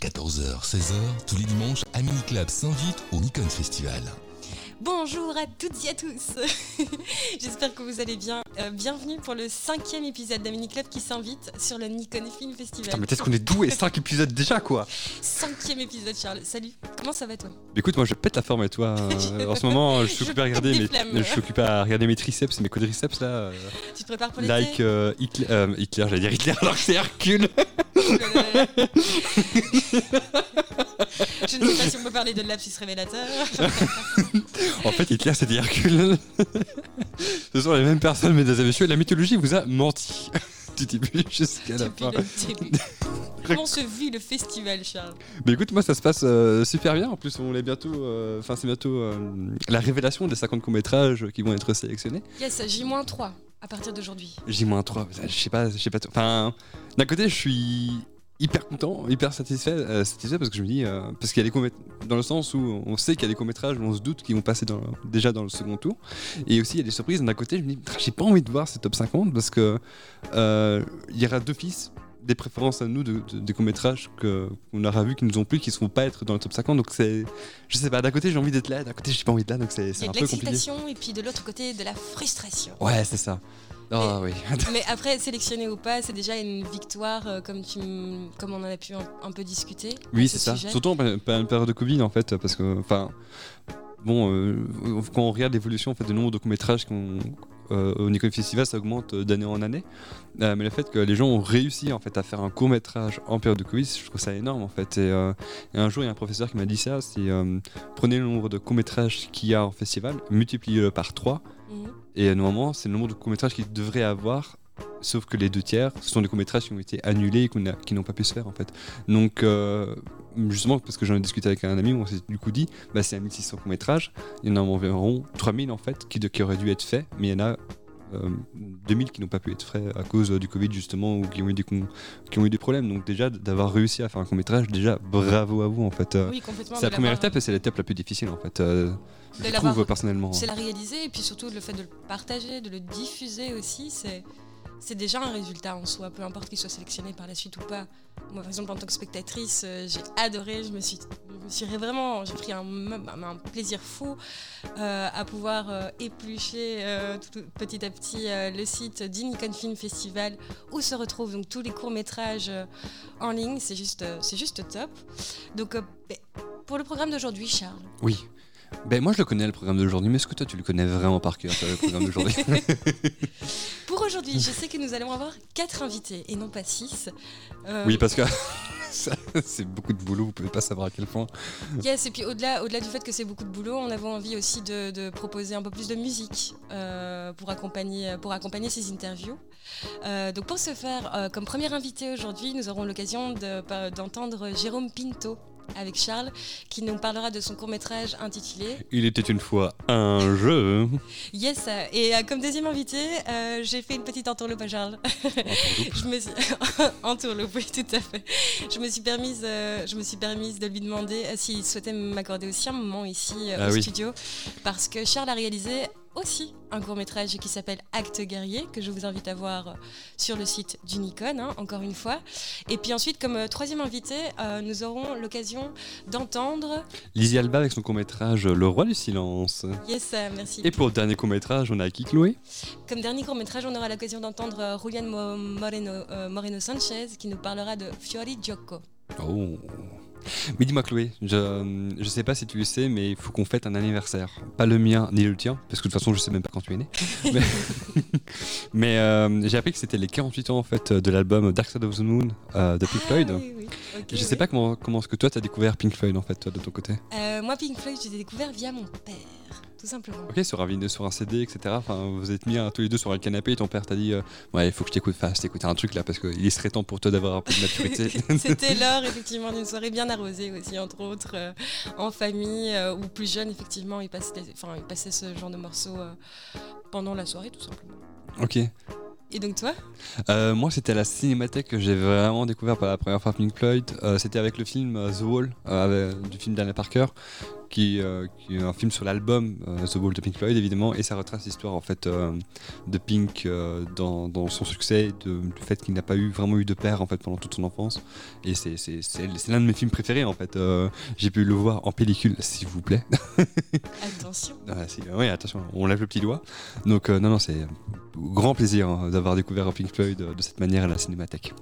14h, 16h, tous les dimanches, à Mini Club s'invite au Nikon Festival. Bonjour à toutes et à tous. J'espère que vous allez bien. Euh, bienvenue pour le cinquième épisode d'Amini Club qui s'invite sur le Nikon Film Festival. Putain, mais qu'est-ce qu'on est doué 5 épisodes déjà quoi Cinquième épisode, Charles. Salut. Comment ça va toi Écoute, moi je pète la forme et toi. euh, en ce moment, je suis occupé à regarder mes, je suis occupé à regarder mes triceps et mes quadriceps là. euh, Tu te prépares pour l'été like euh, Hitler, euh, Hitler, j'allais dire Hitler alors que c'est Hercule. Je ne sais pas si on peut parler de lapsus révélateur. En fait, Hitler c'était Hercule. Ce sont les mêmes personnes, mesdames et messieurs. La mythologie vous a menti. Du début jusqu'à la fin. Comment se vit le festival, Charles? Mais écoute, moi ça se passe euh, super bien. En plus, on est bientôt. euh, Enfin, c'est bientôt euh, la révélation des 50 courts-métrages qui vont être sélectionnés. Yes, J-3 à partir d'aujourd'hui. J-3, je sais pas, je sais pas. Enfin, d'un côté, je suis hyper content, hyper satisfait, euh, satisfait parce que je me dis, euh, parce qu'il y a des dans le sens où on sait qu'il y a des courts-métrages, on se doute qu'ils vont passer dans- déjà dans le second tour. Et aussi, il y a des surprises. D'un côté, je me dis, j'ai pas envie de voir ces top 50 parce que euh, il y aura d'office des préférences à nous de, de- des courts-métrages qu'on aura vus qui nous ont plu, qui ne seront pas être dans le top 50. Donc c'est, je sais pas, d'un côté j'ai envie d'être là, d'un côté j'ai pas envie d'être là, donc c'est Il y c'est a un de peu l'excitation et puis de l'autre côté de la frustration. Ouais, c'est ça. Ah oui. Mais après, sélectionné ou pas, c'est déjà une victoire, euh, comme, tu comme on en a pu un, un peu discuter. Oui, ce c'est ça. sujet. Surtout en pé- pé- période de Covid, en fait, parce que, enfin, bon, euh, quand on regarde l'évolution en fait, du nombre de courts-métrages qu'on. euh, au Nikon Festival, ça augmente euh, d'année en année. Euh, mais le fait que les gens ont réussi en fait à faire un court métrage en période de Covid, je trouve ça énorme en fait. Et, euh, et un jour, il y a un professeur qui m'a dit ça c'est prenez le nombre de courts métrages qu'il y a en festival, multipliez-le par 3 Mhm. Et normalement, c'est le nombre de courts-métrages qu'il devrait avoir, sauf que les deux tiers, ce sont des courts-métrages qui ont été annulés et a- qui n'ont pas pu se faire en fait. Donc, euh, justement, parce que j'en ai discuté avec un ami, on s'est du coup dit, bah, c'est à 1600 courts-métrages, il y en a environ 3000 en fait qui, auraient dû être faits, mais il y en a euh, 2000 qui n'ont pas pu être faits à cause euh, du Covid justement ou qui ont eu des, con- qui ont eu des problèmes. Donc déjà, d'avoir réussi à faire un court-métrage, déjà, bravo à vous en fait. Euh, Oui, complètement. c'est la première étape et c'est l'étape la plus difficile en fait. Je trouve personnellement. C'est la réaliser et puis surtout le fait de le partager, de le diffuser aussi, c'est c'est déjà un résultat en soi, peu importe qu'il soit sélectionné par la suite ou pas. Moi, par exemple, en tant que spectatrice, euh, j'ai adoré, je me suis, je me suis vraiment, j'ai pris un, un- plaisir fou euh, à pouvoir euh, éplucher tout- petit à petit le site du Nikon Film Festival où se retrouvent donc tous les courts métrages en ligne. C'est juste, c'est juste top. Donc, ben, pour le programme d'aujourd'hui, Charles. Oui. Ben moi je le connais le programme d'aujourd'hui, mais est-ce que toi tu le connais vraiment par cœur le programme d'aujourd'hui Pour aujourd'hui, je sais que nous allons avoir quatre invités et non pas six. Euh, Oui parce que c'est beaucoup de boulot, vous pouvez pas savoir à quel point. Yes, et puis au-delà, au-delà du fait que c'est beaucoup de boulot, on avait envie aussi de, de proposer un peu plus de musique euh, pour, accompagner, pour accompagner ces interviews. Euh, donc pour ce faire, euh, comme premier invité aujourd'hui, nous aurons l'occasion d'entendre Jérôme Pinto avec Charles, qui nous parlera de son court-métrage intitulé Il était une fois un jeu. Yes. Et euh, comme deuxième invité, euh, j'ai fait une petite entourloupe à Charles. je me suis entourloupe, oui, tout à fait. Je me suis permise, euh, je me suis permise de lui demander s'il souhaitait m'accorder aussi un moment ici euh, Ah au oui. studio, parce que Charles a réalisé aussi un court métrage qui s'appelle Acte guerrier que je vous invite à voir sur le site du Nikon, hein, encore une fois. Et puis ensuite, comme euh, troisième invité, euh, nous aurons l'occasion d'entendre. Lizzie Alba avec son court-métrage Le Roi du Silence. Yes, euh, merci. Et pour le dernier court-métrage, on a qui Chloé Comme dernier court métrage, on aura l'occasion d'entendre Julian Mo- Moreno, Moreno Sanchez qui nous parlera de Fiori Gioco. Oh. Mais dis-moi Chloé, je, je sais pas si tu le sais, mais il faut qu'on fête un anniversaire. Pas le mien ni le tien, parce que de toute façon je sais même pas quand tu es né. mais mais, euh, j'ai appris que c'était les 48 ans en fait de l'album Dark Side of the Moon euh, de Pink Floyd. Ah, oui, oui. Ok, Je sais pas comment, comment est-ce que toi t'as découvert Pink Floyd en fait toi, de ton côté. Euh, moi, Pink Floyd, j'ai découvert via mon père, tout simplement. Ok, sur un vinyle, sur un CD, etc. Enfin, vous êtes mis hein, tous les deux sur un canapé et ton père t'a dit euh, Ouais, il faut que je t'écoute, fasse t'écouter un truc là parce qu'il serait temps pour toi d'avoir un peu de maturité. C'était l'heure effectivement d'une soirée bien arrosée aussi, entre autres, euh, en famille euh, ou plus jeune, effectivement, il passait, enfin, il passait ce genre de morceaux euh, pendant la soirée, tout simplement. ok. Et donc toi? Euh, moi, c'était à la cinémathèque que j'ai vraiment découvert pour la première fois Pink Floyd. Euh, c'était avec le film The Wall, euh, du film d'Anna Parker. Qui, qui, est un film sur l'album The Wall de Pink Floyd évidemment, et ça retrace l'histoire en fait de Pink dans, dans, son succès, de, du fait qu'il n'a pas eu vraiment eu de père en fait pendant toute son enfance. Et c'est l'un de mes films préférés en fait. J'ai pu le voir en pellicule, s'il vous plaît. attention. Ah, oui, attention, on lève le petit doigt. Donc non, non, c'est grand plaisir hein, d'avoir découvert Pink Floyd de cette manière à la cinémathèque.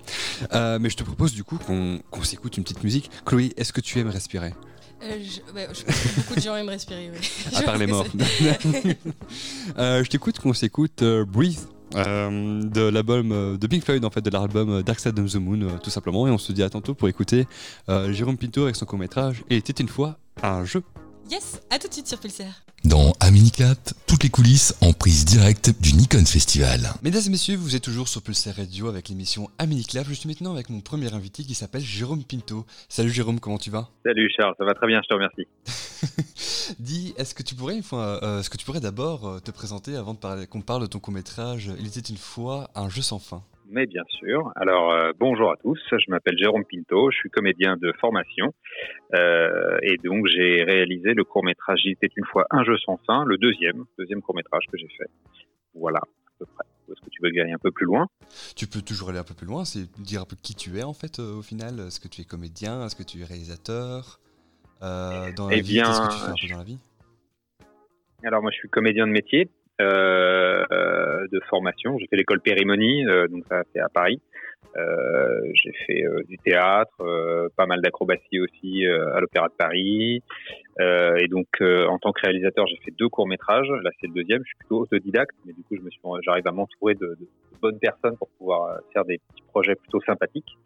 mais je te propose du coup qu'on s'écoute une petite musique. Chloé, est-ce que tu aimes respirer? Euh, je, pense que beaucoup de gens aiment respirer, oui. À part les morts. euh, je t'écoute qu'on s'écoute euh, Breathe euh, de l'album de Pink Floyd, en fait, de l'album Dark Side of the Moon, tout simplement. Et on se dit à tantôt pour écouter Jérôme Pinto avec son court-métrage Et était une fois un jeu. Yes, à tout de suite sur Pulsar. Dans Aminicap, toutes les coulisses en prise directe du Nikon Festival. Mesdames et messieurs, vous êtes toujours sur Pulsar Radio avec l'émission Aminicap. Je suis maintenant avec mon premier invité qui s'appelle Jérôme Pinto. Salut Jérôme, comment tu vas? Salut Charles, ça va très bien, je te remercie. Dis, est-ce que tu pourrais, une fois, euh, est-ce que tu pourrais d'abord euh, te présenter avant de qu'on parle de ton court-métrage? Il était une fois un jeu sans fin mais bien sûr. Alors, euh, bonjour à tous, je m'appelle Jérôme Pinto, je suis comédien de formation, euh, et donc j'ai réalisé le court-métrage Il était une fois un jeu sans fin, le deuxième, deuxième court-métrage que j'ai fait. Voilà, à peu près. Est-ce que tu veux aller un peu plus loin? Tu peux toujours aller un peu plus loin, c'est dire un peu qui tu es en fait euh, au final. Est-ce que tu es comédien? Est-ce que tu es réalisateur? Dans la eh vie, bien, qu'est-ce que tu fais un peu dans la vie? Alors moi je suis comédien de métier, de formation. J'ai fait l'école Périmonie, euh, donc ça c'est à Paris. Euh, j'ai fait du théâtre, pas mal d'acrobatie aussi à l'Opéra de Paris. et donc en tant que réalisateur, j'ai fait deux courts métrages. Là c'est le deuxième. Je suis plutôt autodidacte, mais du coup je me suis, j'arrive à m'entourer de, de, bonnes personnes pour pouvoir faire des petits projets plutôt sympathiques.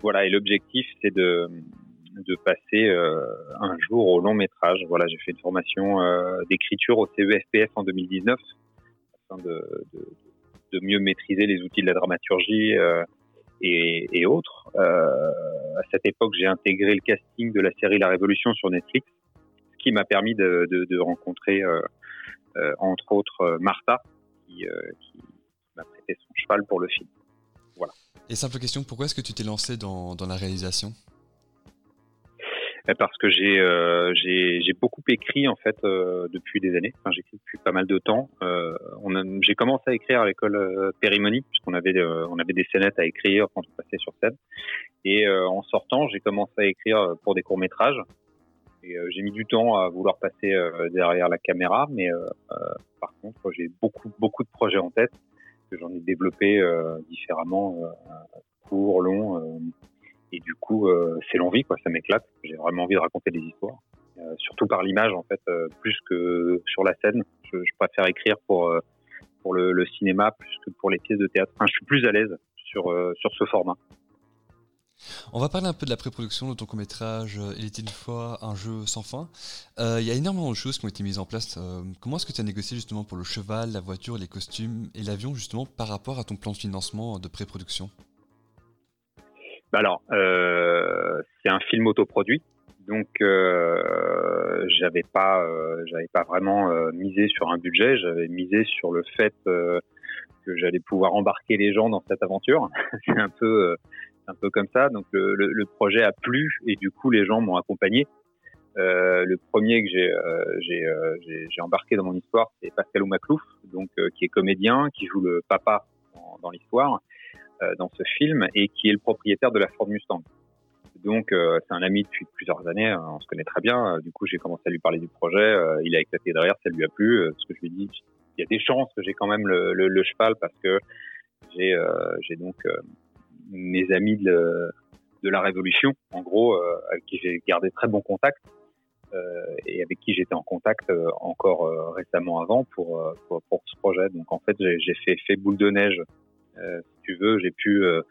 Voilà. Et l'objectif c'est de de passer euh, un jour au long métrage. Voilà, j'ai fait une formation euh, d'écriture au CEFPS en 2019 afin de, mieux maîtriser les outils de la dramaturgie euh, et, autres. à cette époque, j'ai intégré le casting de la série La Révolution sur Netflix, ce qui m'a permis de, rencontrer entre autres Martha, qui, m'a prêté son cheval pour le film. Voilà. Et simple question, pourquoi est-ce que tu t'es lancé dans la réalisation? Parce que j'ai euh, j'ai beaucoup écrit en fait euh, depuis des années. Enfin, j'écris depuis pas mal de temps. Euh, j'ai commencé à écrire à l'école euh, Périmonie puisqu'on avait euh, on avait des scénettes à écrire quand on passait sur scène. Et en sortant, j'ai commencé à écrire pour des courts métrages. Et j'ai mis du temps à vouloir passer derrière la caméra, mais par contre, j'ai beaucoup beaucoup de projets en tête que j'en ai développés différemment, court, long et du coup, euh, c'est l'envie, quoi. Ça m'éclate. J'ai vraiment envie de raconter des histoires, euh, surtout par l'image, en fait, euh, plus que sur la scène. Je, préfère écrire pour pour le, cinéma plus que pour les pièces de théâtre. Enfin, je suis plus à l'aise sur sur ce format. On va parler un peu de la pré-production de ton court-métrage Il était une fois un jeu sans fin. Il y a énormément de choses qui ont été mises en place. comment est-ce que tu as négocié justement pour le cheval, la voiture, les costumes et l'avion justement par rapport à ton plan de financement de pré-production? Alors, euh, c'est un film autoproduit, donc euh, j'avais pas, euh, j'avais pas vraiment euh, misé sur un budget. J'avais misé sur le fait euh, que j'allais pouvoir embarquer les gens dans cette aventure. c'est un peu, un peu comme ça. Donc le, le, le, projet a plu et du coup les gens m'ont accompagné. le premier que j'ai, j'ai, embarqué dans mon histoire, c'est Pascal Oumaclouf, donc qui est comédien, qui joue le papa dans, l'histoire euh, dans ce film et qui est le propriétaire de la Ford Mustang. Donc euh, c'est un ami depuis plusieurs années, hein, on se connaît très bien. Du coup j'ai commencé à lui parler du projet, euh, il a éclaté derrière, ça lui a plu. Ce que je lui ai dit, il y a des chances que j'ai quand même le, cheval parce que j'ai donc mes amis de, la Révolution, en gros, avec qui j'ai gardé très bon contact. Euh, et avec qui j'étais en contact encore récemment avant pour, pour, ce projet. Donc en fait, j'ai fait, boule de neige euh, tu veux, j'ai pu euh,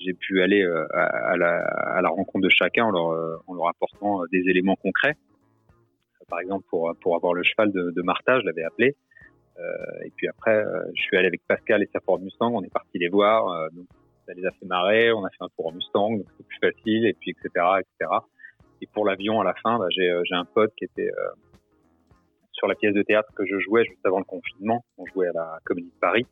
j'ai pu aller euh, à, la, rencontre de chacun en leur, leur apportant des éléments concrets. Par exemple, pour, pour avoir le cheval de, de Martha, je l'avais appelé. Euh, et puis après, je suis allé avec Pascal et sa Ford Mustang. On est parti les voir. ça les a fait marrer. On a fait un tour en Mustang, donc c'est plus facile. Et puis etc. etc. Et pour l'avion, à la fin, bah, j'ai un pote qui était sur la pièce de théâtre que je jouais juste avant le confinement. On jouait à la Comédie de Paris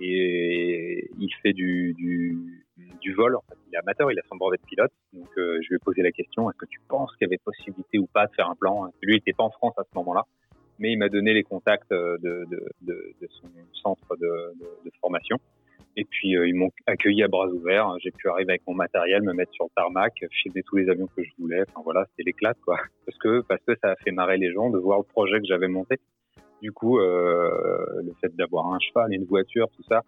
et il fait du, du du vol. En fait, il est amateur, il a son brevet de pilote. Donc, je lui ai posé la question est-ce que tu penses qu'il y avait possibilité ou pas de faire un plan? Lui, il n'était pas en France à ce moment-là, mais il m'a donné les contacts de, de, de, de son centre de, formation. Et puis ils m'ont accueilli à bras ouverts. J'ai pu arriver avec mon matériel, me mettre sur le tarmac, filmer tous les avions que je voulais. Enfin voilà, c'était l'éclate quoi. Parce que parce que ça a fait marrer les gens de voir le projet que j'avais monté. Du coup, euh, le fait d'avoir un cheval, une voiture, tout ça,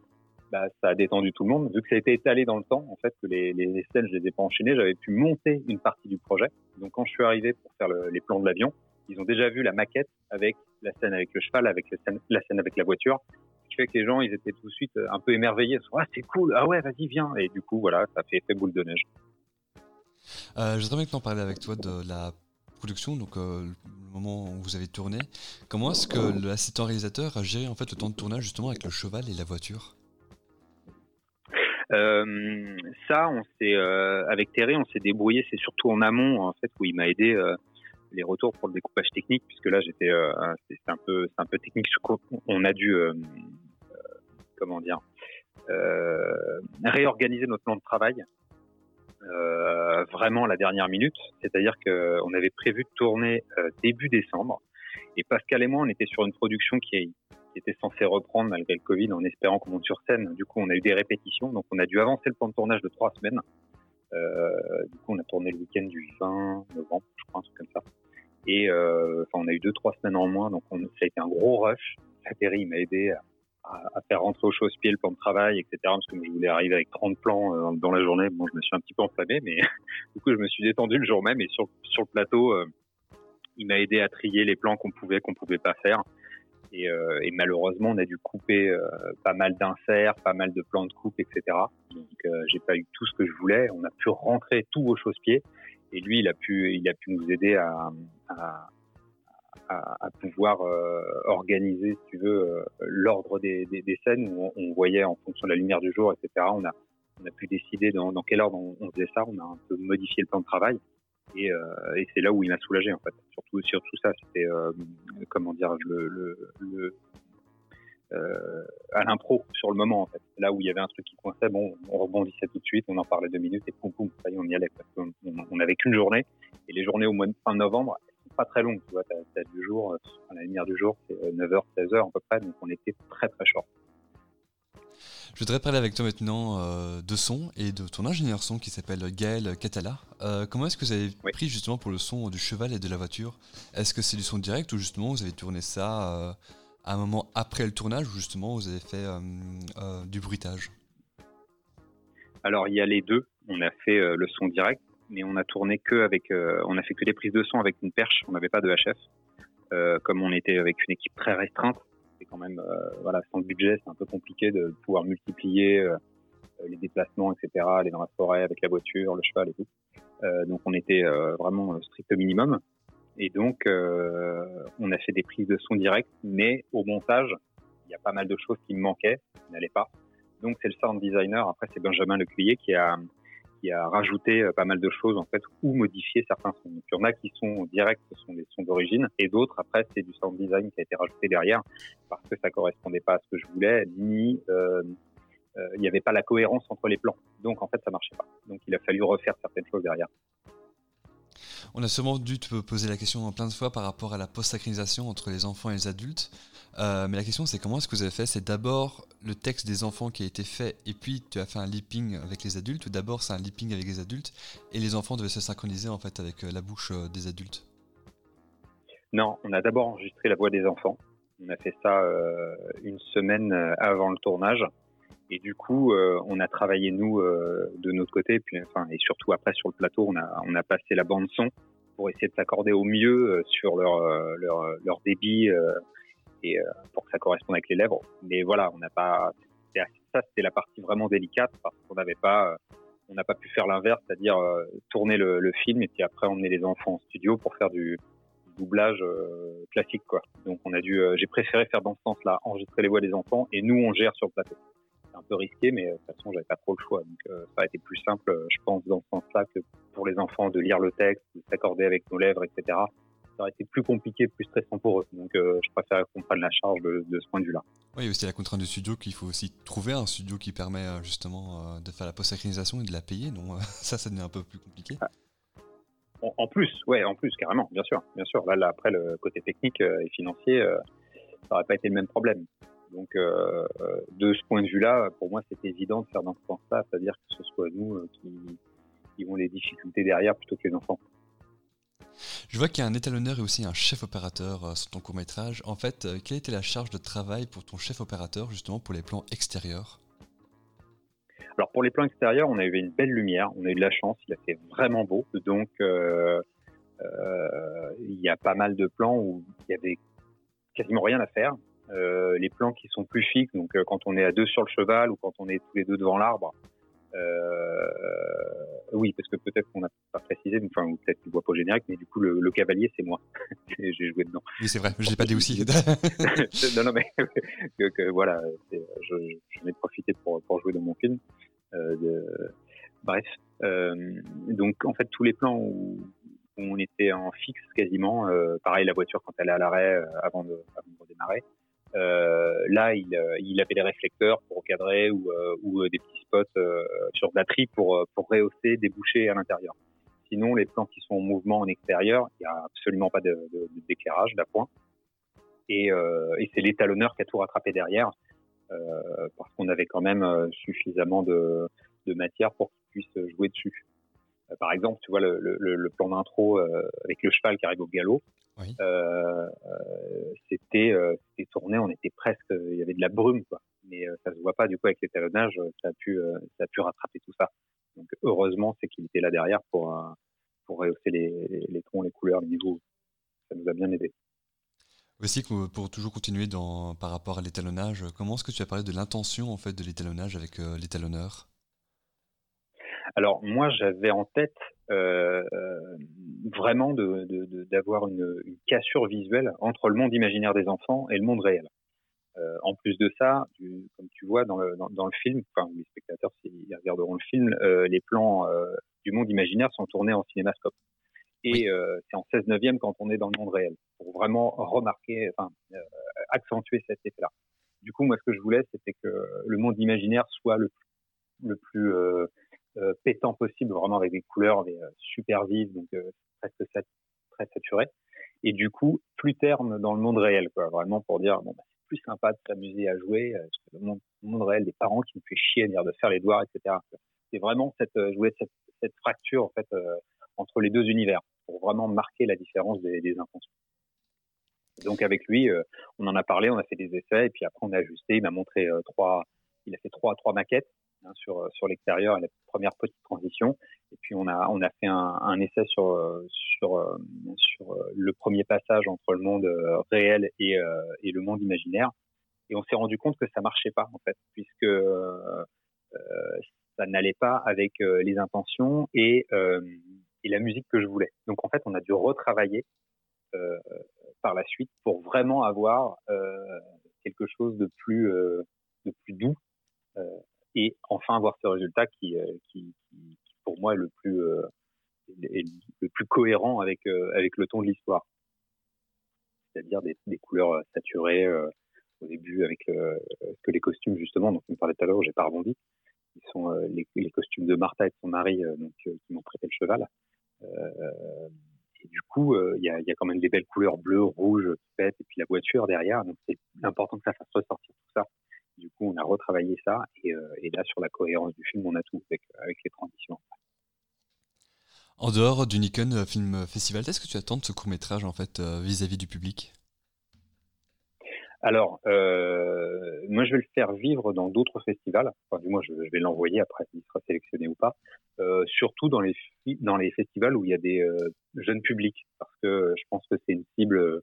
bah, ça a détendu tout le monde. Vu que ça a été étalé dans le temps, en fait, que les, les scènes, je les ai pas enchaînées, j'avais pu monter une partie du projet. Donc, quand je suis arrivé pour faire les plans de l'avion, ils ont déjà vu la maquette avec la scène avec le cheval, avec la scène, avec la voiture. Ce qui fait que les gens, ils étaient tout de suite un peu émerveillés. Ah, c'est cool. Ah ouais, vas-y, viens. Et du coup, voilà, ça fait effet boule de neige. Euh, je voudrais maintenant parler avec toi de la donc euh, le moment où vous avez tourné. Comment est-ce que l'assistant réalisateur a géré en fait le temps de tournage justement avec le cheval et la voiture? Euh, ça, on s'est euh, avec Terry, on s'est débrouillé. C'est surtout en amont en fait où il m'a aidé les retours pour le découpage technique, puisque là j'étais, c'est un peu, un peu technique. On a dû, comment dire, réorganiser notre plan de travail euh, vraiment la dernière minute. C'est-à-dire qu'on avait prévu de tourner euh, début décembre. Et Pascal et moi, on était sur une production qui, était censée reprendre malgré le Covid en espérant qu'on monte sur scène. Du coup, on a eu des répétitions. Donc, on a dû avancer le plan de tournage de trois semaines. Euh, du coup, on a tourné le week-end du 20 novembre, je crois, un truc comme ça. Et enfin, on a eu deux, trois semaines en moins. Donc, on, ça a été un gros rush. Thierry m'a aidé à à, faire rentrer au chausse-pied le plan de travail, etc. Parce que je voulais arriver avec 30 plans euh, dans la journée. Bon, je me suis un petit peu enflammé, mais du coup, je me suis détendu le jour même. Et sur, sur le plateau, euh, il m'a aidé à trier les plans qu'on pouvait, qu'on pouvait pas faire. Et, euh, et, malheureusement, on a dû couper pas mal d'inserts, pas mal de plans de coupe, etc. Donc, j'ai pas eu tout ce que je voulais. On a pu rentrer tout au chausse-pied. Et lui, il a pu, il a pu nous aider à, à, à, pouvoir euh, organiser, si tu veux, euh, l'ordre des, des, scènes où on, voyait en fonction de la lumière du jour, etc. On a, on a pu décider dans, dans quel ordre on, faisait ça. On a un peu modifié le plan de travail. Et, euh, et c'est là où il m'a soulagé en fait. Surtout, surtout ça, c'était comment dire, le, le, le à l'impro sur le moment en fait. Là où il y avait un truc qui coinçait, bon, on rebondissait tout de suite, on en parlait deux minutes et poum poum, ça y est, on y allait. Parce qu'on on n'avait qu'une journée et les journées au mois de fin novembre, pas très longue, tu vois, t'as, as du jour, euh, à la lumière du jour, c'est 9h, euh, 16h à peu près, donc on était très très short. Je voudrais parler avec toi maintenant euh, de son et de ton ingénieur son qui s'appelle Gaël Catala. comment est-ce que vous avez pris justement pour le son du cheval et de la voiture? Est-ce que c'est du son direct ou justement vous avez tourné ça à un moment après le tournage ou justement vous avez fait du bruitage? Alors il y a les deux. On a fait le son direct mais on a tourné que avec, euh, on a fait que des prises de son avec une perche. On n'avait pas de HF, euh, comme on était avec une équipe très restreinte. C'est quand même, euh, voilà, sans budget, c'est un peu compliqué de pouvoir multiplier les déplacements, etc. Aller dans la forêt avec la voiture, le cheval et tout. donc on était vraiment strict minimum. Et donc, on a fait des prises de son direct, mais au montage, il y a pas mal de choses qui me manquaient, qui n'allaient pas. Donc, c'est le sound designer. Après, c'est Benjamin Lecuyer qui a, qui a rajouté euh, pas mal de choses en fait ou modifié certains sons. Il y en a qui sont directs, ce sont des sons d'origine, et d'autres après c'est du sound design qui a été rajouté derrière parce que ça correspondait pas à ce que je voulais, ni euh, euh, il n'y avait pas la cohérence entre les plans. Donc en fait ça marchait pas. Donc il a fallu refaire certaines choses derrière. On a sûrement dû te poser la question plein de fois par rapport à la post-synchronisation entre les enfants et les adultes. Euh, mais la question, c'est comment est-ce que vous avez fait? C'est d'abord le texte des enfants qui a été fait, et puis tu as fait un leaping avec les adultes, ou d'abord c'est un leaping avec les adultes, et les enfants devaient se synchroniser en fait avec euh, la bouche euh, des adultes? Non, on a d'abord enregistré la voix des enfants. On a fait ça une semaine avant le tournage. Et du coup, on a travaillé nous de notre côté, puis enfin et surtout après sur le plateau, on a on a passé la bande son pour essayer de s'accorder au mieux sur leur leur, leur débit euh, pour que ça corresponde avec les lèvres. Mais voilà, on n'a pas. Ça, c'était la partie vraiment délicate parce qu'on n'avait pas. Euh, on n'a pas pu faire l'inverse, c'est-à-dire euh, tourner le, film et puis après emmener les enfants en studio pour faire du, doublage classique quoi. Donc on a dû, j'ai préféré faire dans ce sens-là, enregistrer les voix des enfants et nous on gère sur le plateau. C'est un peu risqué, mais de toute façon j'avais pas trop le choix. Donc ça a été plus simple, je pense, dans ce sens-là que pour les enfants de lire le texte, de s'accorder avec nos lèvres, etc. ça aurait été plus compliqué, plus stressant pour eux. Donc je préfère qu'on prenne la charge de, ce point de vue-là. Oui, aussi la contrainte du studio qu'il faut aussi trouver un studio qui permet justement de faire la post-synchronisation et de la payer. Donc ça, ça devient un peu plus compliqué. Ah. En, plus, ouais, en plus, carrément, bien sûr, bien sûr. Là, là après, le côté technique et financier, ça n'aurait pas été le même problème. Donc, euh, de ce point de vue-là, pour moi, c'est évident de faire dans ce sens-là, c'est-à-dire que ce soit nous euh, qui, qui ont les difficultés derrière plutôt que les enfants. Je vois qu'il y a un étalonneur et aussi un chef opérateur euh, sur ton court métrage. En fait, quelle était la charge de travail pour ton chef opérateur justement pour les plans extérieurs? Alors pour les plans extérieurs, on a eu une belle lumière, on a eu de la chance, il a fait vraiment beau. Donc il y a pas mal de plans où il y avait quasiment rien à faire. Euh, les plans qui sont plus fixes, donc euh, quand on est à deux sur le cheval ou quand on est tous les deux devant l'arbre. Euh, oui, parce que peut-être qu'on n'a pas précisé, enfin, ou peut-être tu vois pas au générique, mais du coup, le, cavalier, c'est moi. J'ai joué dedans. Oui, c'est vrai, je l'ai pas dit aussi. non, non, mais que, voilà, j'en ai profité pour, pour jouer dans mon film. De... Bref, donc en fait, tous les plans où, on était en fixe quasiment, pareil, la voiture quand elle est à l'arrêt avant, de, avant de redémarrer, euh, là, il, euh, il, avait des réflecteurs pour recadrer ou, euh, ou des petits spots sur batterie pour, pour rehausser, déboucher à l'intérieur. Sinon, les plans qui sont en mouvement en extérieur, il n'y a absolument pas d'éclairage de, d'appoint. Et, et c'est l'étalonneur qui a tout rattrapé derrière, parce qu'on avait quand même suffisamment de, de matière pour qu'il puisse jouer dessus. par exemple, tu vois le, le, le plan d'intro avec le cheval qui arrive au galop. Oui. Euh, euh, c'était euh, tourné, on était presque, il y avait de la brume, quoi. Mais ça se voit pas du coup avec l'étalonnage, ça a pu, ça a pu rattraper tout ça. Donc heureusement, c'est qu'il était là derrière pour pour rehausser les, les, troncs, les couleurs, les niveaux. Ça nous a bien aidé. Aussi, pour toujours continuer dans, par rapport à l'étalonnage, comment est-ce que tu as parlé de l'intention en fait de l'étalonnage avec l'étalonneur? Alors moi, j'avais en tête euh, vraiment d'avoir de, une, une, cassure visuelle entre le monde imaginaire des enfants et le monde réel. Euh, en plus de ça, comme tu vois dans le, dans, le film, enfin les spectateurs s'ils regarderont le film, euh, les plans euh, du monde imaginaire sont tournés en cinémascope. Et euh, c'est en 16 neuvième quand on est dans le monde réel, pour vraiment remarquer, enfin accentuer cet effet-là. Du coup, moi, ce que je voulais, c'était que le monde imaginaire soit le, le plus euh, pétant possible, vraiment avec des couleurs euh, super vives, donc euh, presque très saturées. Et du coup, plus terme dans le monde réel, quoi, vraiment pour dire, bon, bah, c'est plus sympa de s'amuser à jouer, le monde, monde, réel des parents qui nous fait chier dire de faire les devoirs, etc. C'est vraiment cette, jouer cette, cette fracture en fait entre les deux univers pour vraiment marquer la différence des, des intentions. Donc avec lui, on en a parlé, on a fait des essais, et puis après on a ajusté. Il m'a montré trois, il a fait trois trois maquettes Hein, sur, l'extérieur, la première petite transition. Et puis on a, on a fait un, essai sur, sur, sur le premier passage entre le monde euh, réel et, euh, et le monde imaginaire. Et on s'est rendu compte que ça marchait pas en fait, puisque euh, ça n'allait pas avec les intentions et, et la musique que je voulais. Donc en fait, on a dû retravailler par la suite pour vraiment avoir quelque chose de plus de plus doux et enfin avoir ce résultat qui, euh, qui, qui, pour moi est le plus euh, le plus cohérent avec euh, avec le ton de l'histoire. C'est-à-dire des, couleurs saturées au début avec que les costumes justement dont on parlait tout à l'heure j'ai pas rebondi ils sont les, costumes de Martha et de son mari donc qui m'ont prêté le cheval. Et du coup il y, a, quand même des belles couleurs bleues rouges et puis la voiture derrière donc c'est important que ça fasse ressortir tout ça du coup, on a retravaillé ça et, euh, et, là, sur la cohérence du film, on a tout avec, avec les transitions. En dehors du Nikon Film Festival, est-ce que tu attends de ce court métrage en fait euh, vis-à-vis du public? Alors, euh, moi, je vais le faire vivre dans d'autres festivals. Enfin, du moins, je, je vais l'envoyer après s'il sera sélectionné ou pas. Euh, surtout dans les dans les festivals où il y a des euh, jeunes publics, parce que je pense que c'est une cible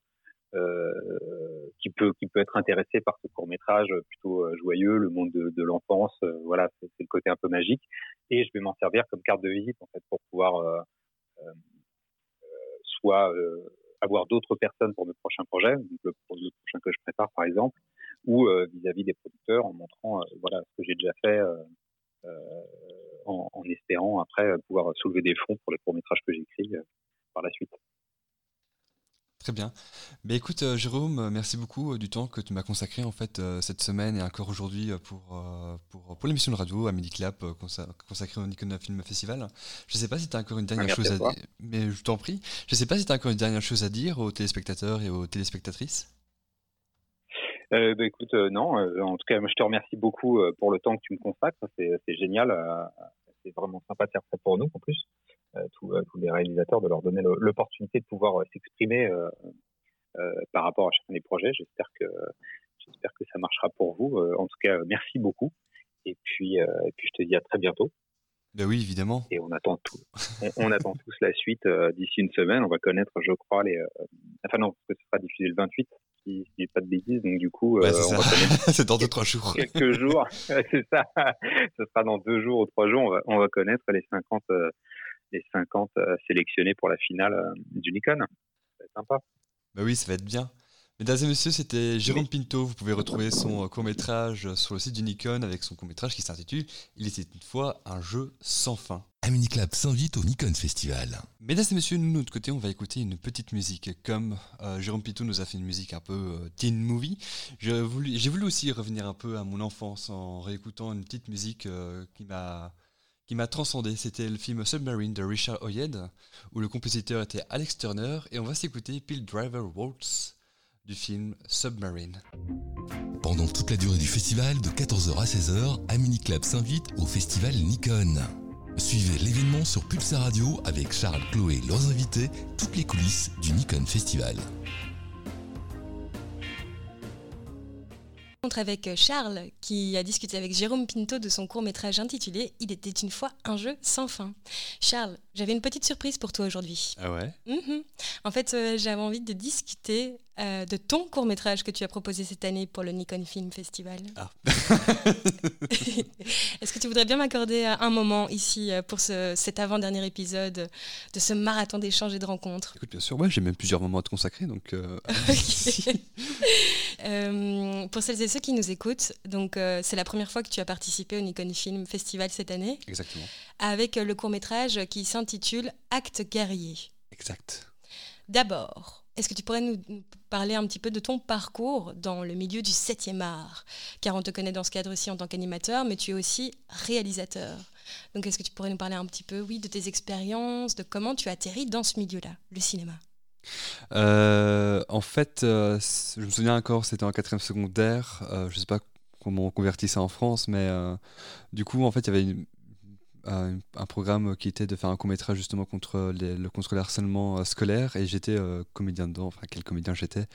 qui peut qui peut être intéressé par ce court métrage plutôt euh, joyeux, le monde de, de l'enfance, euh, voilà, c'est le côté un peu magique. Et je vais m'en servir comme carte de visite en fait pour pouvoir soit avoir d'autres personnes pour mes prochains projets, donc le, le, prochain que je prépare par exemple, ou vis-à-vis des producteurs en montrant voilà ce que j'ai déjà fait, euh, en, en, espérant après pouvoir soulever des fonds pour les courts métrages que j'écris par la suite. Très bien. Mais écoute, euh, Jérôme, euh, merci beaucoup euh, du temps que tu m'as consacré en fait cette semaine et encore aujourd'hui pour, pour, pour l'émission de radio à Clap consacrée au Nikon Film Festival. Je ne sais pas si tu as encore une dernière chose à, dire, mais je t'en prie. Je sais pas si tu as encore une dernière chose à dire aux téléspectateurs et aux téléspectatrices. Bah, écoute, non. en tout cas, je te remercie beaucoup pour le temps que tu me consacres. C'est génial. c'est vraiment sympa de faire ça pour nous en plus. Euh, tous, euh, tous, les réalisateurs, de leur donner l'opportunité de pouvoir euh, s'exprimer par rapport à chacun des projets. J'espère que j'espère que ça marchera pour vous. en tout cas, merci beaucoup. Et puis, et puis je te dis à très bientôt. Ben oui, évidemment. Et on attend tout. On, attend tous la suite d'ici une semaine. On va connaître, je crois, les. enfin non, parce que ce sera diffusé le 28, si je dis pas de bêtises. Donc du coup, on va connaître. c'est dans deux trois jours. Quelques jours, c'est ça. ce sera dans deux jours ou trois jours. On va, on va connaître les 50 les 50 euh, sélectionnés pour la finale euh, du Nikon. Ça va être sympa. Bah oui, ça va être bien. Mesdames et messieurs, c'était Jérôme Pinto. Vous pouvez retrouver son euh, court-métrage sur le site du Nikon avec son court-métrage qui s'intitule Il était une fois un jeu sans fin. Aminiclap s'invite au Nikon Festival. Mesdames et messieurs, nous, de notre côté, on va écouter une petite musique. Comme Jérôme Pinto nous a fait une musique un peu teen movie, j'ai voulu, voulu, aussi revenir un peu à mon enfance en réécoutant une petite musique qui m'a qui m'a transcendé. C'était le film Submarine de Richard Oyed, où le compositeur était Alex Turner, et on va s'écouter Peel Driver Waltz du film Submarine. Pendant toute la durée du festival, de 14h à 16h, Amini Club s'invite au festival Nikon. Suivez l'événement sur Pulsar Radio avec Charles, Chloé leurs invités, toutes les coulisses du Nikon Festival. Avec euh, Charles qui a discuté avec Jérôme Pinto de son court métrage intitulé Il était une fois un jeu sans fin. Charles, j'avais une petite surprise pour toi aujourd'hui. Ah ouais? Mhm. En fait, euh, j'avais envie de discuter euh, de ton court métrage que tu as proposé cette année pour le Nikon Film Festival. Ah. Est-ce que tu voudrais bien m'accorder un moment ici pour cet avant-dernier épisode de ce marathon d'échanges et de rencontres? Écoute, bien sûr, moi j'ai même plusieurs moments à te consacrer, donc... pour celles et ceux qui nous écoutent, donc c'est la première fois que tu as participé au Nikon Film Festival cette année. Exactement. Avec le court métrage qui s'intitule Acte guerrier. Exact. D'abord, est-ce que tu pourrais nous parler un petit peu de ton parcours dans le milieu du 7e art? Car on te connaît dans ce cadre aussi en tant qu'animateur, mais tu es aussi réalisateur. Donc est-ce que tu pourrais nous parler un petit peu, oui, de tes expériences, de comment tu as atterri dans ce milieu-là, le cinéma? Euh, En fait, euh, je me souviens encore, c'était en quatrième secondaire. Euh, je ne sais pas comment on convertit ça en France, mais du coup, en fait, il y avait une, un, programme qui était de faire un court métrage justement contre, le, contre le harcèlement euh, scolaire et j'étais euh, comédien dedans, enfin quel comédien j'étais,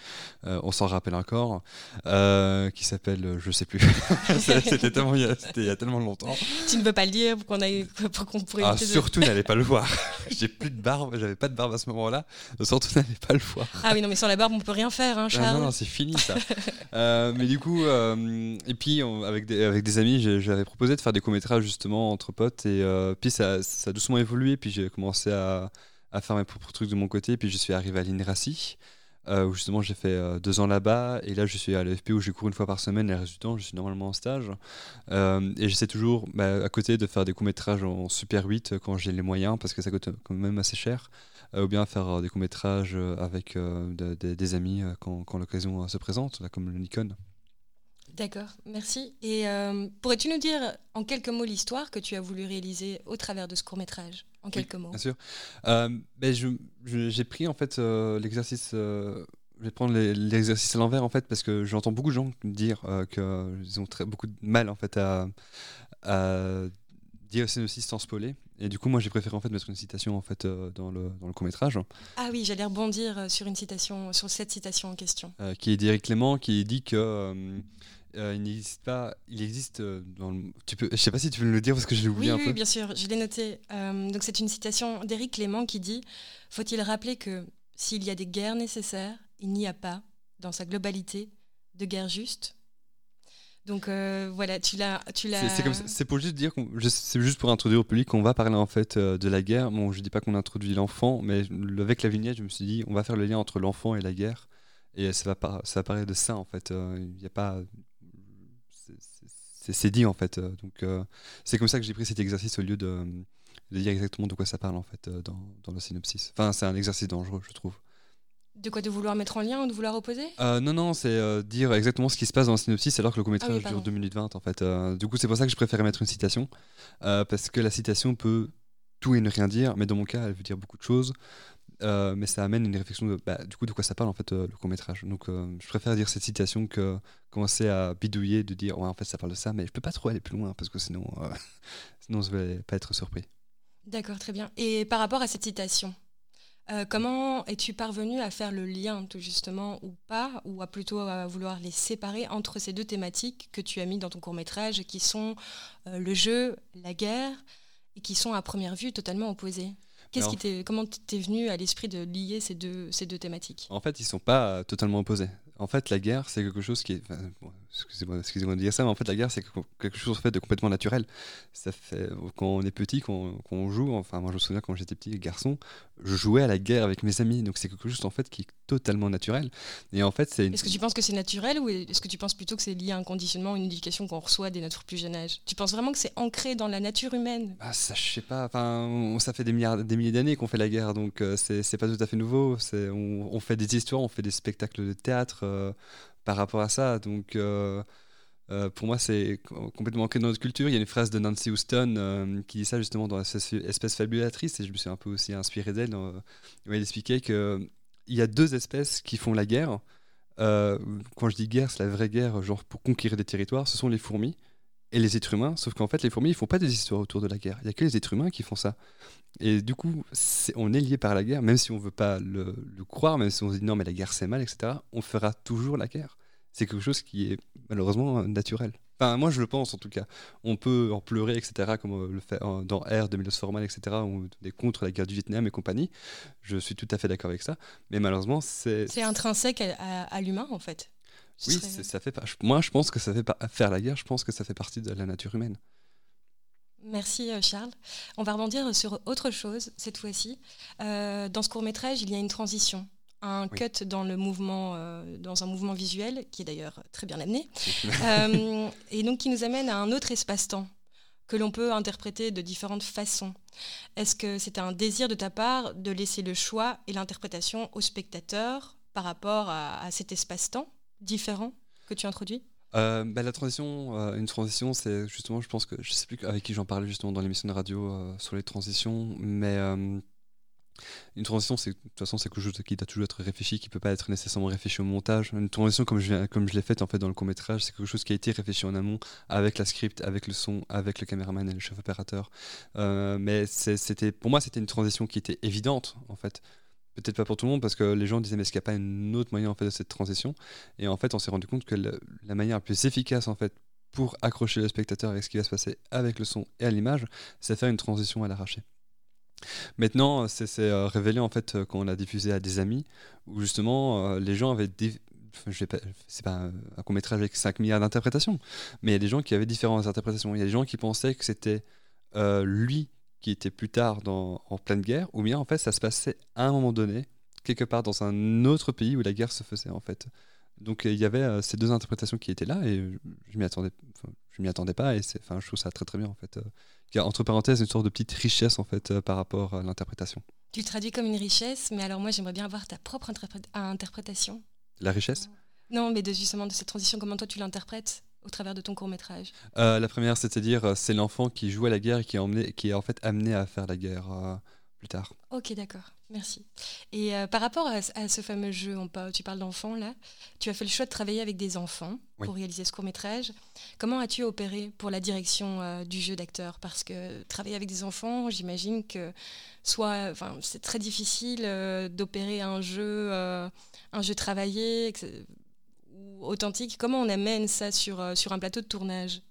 euh, on s'en rappelle encore, qui s'appelle, je sais plus, c'était tellement il y, a, tellement longtemps. Tu ne veux pas le dire pour qu'on pourrait... Ah, surtout n'allez pas le voir, j'ai plus de barbe, j'avais pas de barbe à ce moment-là, surtout n'allez pas le voir. Ah oui non mais sans la barbe on peut rien faire hein, Charles. non non c'est fini ça. mais du coup, et puis avec, des, avec des amis j'avais proposé de faire des courts métrages justement entre potes et euh, puis ça, a doucement évolué. Puis j'ai commencé à, faire mes propres trucs de mon côté. Puis je suis arrivé à l'INRACI. Euh, où justement j'ai fait euh, deux ans là-bas et là je suis à l'FP où j'ai cours une fois par semaine les reste je suis normalement en stage et j'essaie toujours bah, à côté de faire des courts-métrages en Super 8 quand j'ai les moyens parce que ça coûte quand même assez cher ou bien faire des courts-métrages avec des amis quand, l'occasion se présente comme le Nikon. D'accord, merci. Et euh, pourrais-tu nous dire en quelques mots l'histoire que tu as voulu réaliser au travers de ce court métrage En quelques mots? Bien sûr. Euh, ben, j'ai pris en fait euh, l'exercice. je vais prendre l'exercice à l'envers en fait parce que j'entends beaucoup de gens dire qu'ils ont très, beaucoup de mal en fait à, à dire aussi sans spoiler. Et du coup, moi, j'ai préféré en fait mettre une citation en fait dans le, dans le court métrage. Ah oui, j'allais rebondir sur une citation, sur cette citation en question. qui est d'Éric Clément, qui dit que euh, il n'existe pas. Il existe euh, dans le. Tu peux. Je sais pas si tu veux me le dire parce que je l'ai oublié un peu. Oui, bien sûr. Je l'ai noté. Euh, donc c'est une citation d'Éric Clément qui dit Faut-il rappeler que s'il y a des guerres nécessaires, il n'y a pas, dans sa globalité, de guerre juste. Donc voilà, tu l'as, tu l'as. C'est pour juste dire, c'est juste pour introduire au public qu'on va parler en fait de la guerre. Bon, je dis pas qu'on introduit l'enfant, mais avec la vignette, je me suis dit, on va faire le lien entre l'enfant et la guerre, et ça va, ça va parler de ça en fait. Il n'y a pas, c'est dit en fait. Euh, donc euh, c'est comme ça que j'ai pris cet exercice au lieu de, dire exactement de quoi ça parle en fait euh, dans, dans, le synopsis. Enfin, c'est un exercice dangereux, je trouve. De quoi De vouloir mettre en lien ou de vouloir opposer? Euh, non, non, c'est euh, dire exactement ce qui se passe dans le synopsis alors que le court-métrage Ah oui, dure pardon. 2 minutes 20 en fait. Euh, du coup, c'est pour ça que je préférais mettre une citation parce que la citation peut tout et ne rien dire, mais dans mon cas, elle veut dire beaucoup de choses. Euh, mais ça amène une réflexion de bah, du coup de quoi ça parle en fait euh, le court métrage donc euh, je préfère dire cette citation que commencer à bidouiller de dire ouais en fait ça parle de ça mais je peux pas trop aller plus loin parce que sinon sinon je vais pas être surpris. D'accord, très bien. Et par rapport à cette citation, comment es-tu parvenu à faire le lien, tout justement, ou pas, ou à plutôt à vouloir les séparer entre ces deux thématiques que tu as mis dans ton court métrage, qui sont le jeu, la guerre, et qui sont à première vue totalement opposées? Qu'est-ce Alors- qui t'est, comment t'es venu à l'esprit de lier ces deux, ces deux thématiques? En fait, ils sont pas euh, totalement opposés. En fait, la guerre, c'est quelque chose qui est. enfin, excusez-moi, de dire ça, mais en fait, la guerre, c'est quelque chose en fait, de complètement naturel. Ça fait quand on est petit, quand, quand on joue. Enfin, moi, je me souviens quand j'étais petit garçon, je jouais à la guerre avec mes amis. Donc, c'est quelque chose en fait qui est totalement naturel. Et en fait, c'est. une- Est-ce que tu penses que c'est naturel ou est-ce que tu penses plutôt que c'est lié à un conditionnement, une éducation qu'on reçoit dès notre plus jeune âge? Tu penses vraiment que c'est ancré dans la nature humaine? Ah, ça, je sais pas. Enfin, ça fait des, milliards, des milliers d'années qu'on fait la guerre, donc euh, c'est pas tout à fait nouveau. C'est- On, on fait des histoires, on fait des spectacles de théâtre euh, par rapport à ça. Donc, euh, euh, pour moi, c'est co- complètement ancré dans notre culture. Il y a une phrase de Nancy Houston euh, qui dit ça justement dans Espèce, fabulatrice, et je me suis un peu aussi inspiré d'elle. où elle expliquait qu'il y a deux espèces qui font la guerre. Quand je dis guerre, c'est la vraie guerre, genre pour conquérir des territoires. Ce sont les fourmis et les êtres humains. Sauf qu'en fait, les fourmis, ils font pas des histoires autour de la guerre. Il y a que les êtres humains qui font ça. Et du coup, on est lié par la guerre, même si on veut pas le, croire, même si on se dit non, mais la guerre c'est mal, etc. On fera toujours la guerre. C'est quelque chose qui est malheureusement euh, naturel. Enfin, moi je le pense en tout cas. On peut en pleurer, etc., comme euh, le fait dans R de Milos Forman, etc., où on contre la guerre du Vietnam et compagnie. Je suis tout à fait d'accord avec ça. Mais malheureusement, c'est. C'est intrinsèque à l'humain, en fait. Ce Oui, serait- ça fait pas. Moi, je pense que ça fait pas faire la guerre. Je pense que ça fait partie de la nature humaine. Merci euh, Charles. On va rebondir sur autre chose cette fois-ci. Euh, dans ce court métrage, il y a une transition, un Oui. cut dans le mouvement, euh, dans un mouvement visuel qui est d'ailleurs très bien amené, Euh, et donc qui nous amène à un autre espace-temps que l'on peut interpréter de différentes façons. Est-ce que c'est un désir de ta part de laisser le choix et l'interprétation au spectateur par rapport à, à cet espace-temps? Différent que tu introduis? Euh, bah, la transition, euh, une transition, c'est justement, je pense que je sais plus avec qui j'en parlais justement dans l'émission de radio euh, sur les transitions, mais une transition, c'est de toute façon, c'est quelque chose qui doit toujours être réfléchi, qui peut pas être nécessairement réfléchi au montage. Une transition, comme je, comme je l'ai faite en fait dans le court métrage, c'est quelque chose qui a été réfléchi en amont avec la script, avec le son, avec le caméraman et le chef opérateur. Mais c'était, pour moi, c'était une transition qui était évidente en fait. Peut-être pas pour tout le monde parce que les gens disaient mais est-ce qu'il n'y a pas une autre moyen en fait de cette transition? Et en fait, on s'est rendu compte que la manière la plus efficace en fait pour accrocher le spectateur avec ce qui va se passer avec le son et à l'image, c'est faire une transition à l'arraché. Maintenant, c'est euh, révélé en fait euh, quand on l'a diffusé à des amis où justement euh, les gens avaient des c'est pas un- court métrage avec 5 milliards d'interprétations, mais il y a des gens qui avaient différentes interprétations. Il y a des gens qui pensaient que c'était lui qui était plus tard dans, en pleine guerre, ou bien en fait ça se passait à un moment donné, quelque part dans un autre pays où la guerre se faisait en fait. Donc il y avait euh, ces deux interprétations qui étaient là et je, m'y attendais, je m'y attendais pas et c'est, enfin, je trouve ça très très bien en fait. Euh, il y a entre parenthèses une sorte de petite richesse en fait euh, par rapport à l'interprétation. Tu le traduis comme une richesse, mais alors moi j'aimerais bien avoir ta propre interpré- interprétation. La richesse? Non, mais de, justement de cette transition, comment toi tu l'interprètes? Au travers de ton court métrage Euh, la première, c'est-à-dire euh, c'est l'enfant qui joue à la guerre et qui est, emmené, qui est en fait amené à faire la guerre euh, plus tard. Ok, d'accord, merci. Et euh, par rapport à, à ce fameux jeu, on parle- tu parles d'enfants là, tu as fait le choix de travailler avec des enfants Oui. pour réaliser ce court métrage. Comment as-tu opéré pour la direction du jeu d'acteur? Parce que travailler avec des enfants, j'imagine que soit, enfin, c'est très difficile d'opérer un jeu, un jeu travaillé authentique. Comment on amène ça sur, euh, sur un plateau de tournage?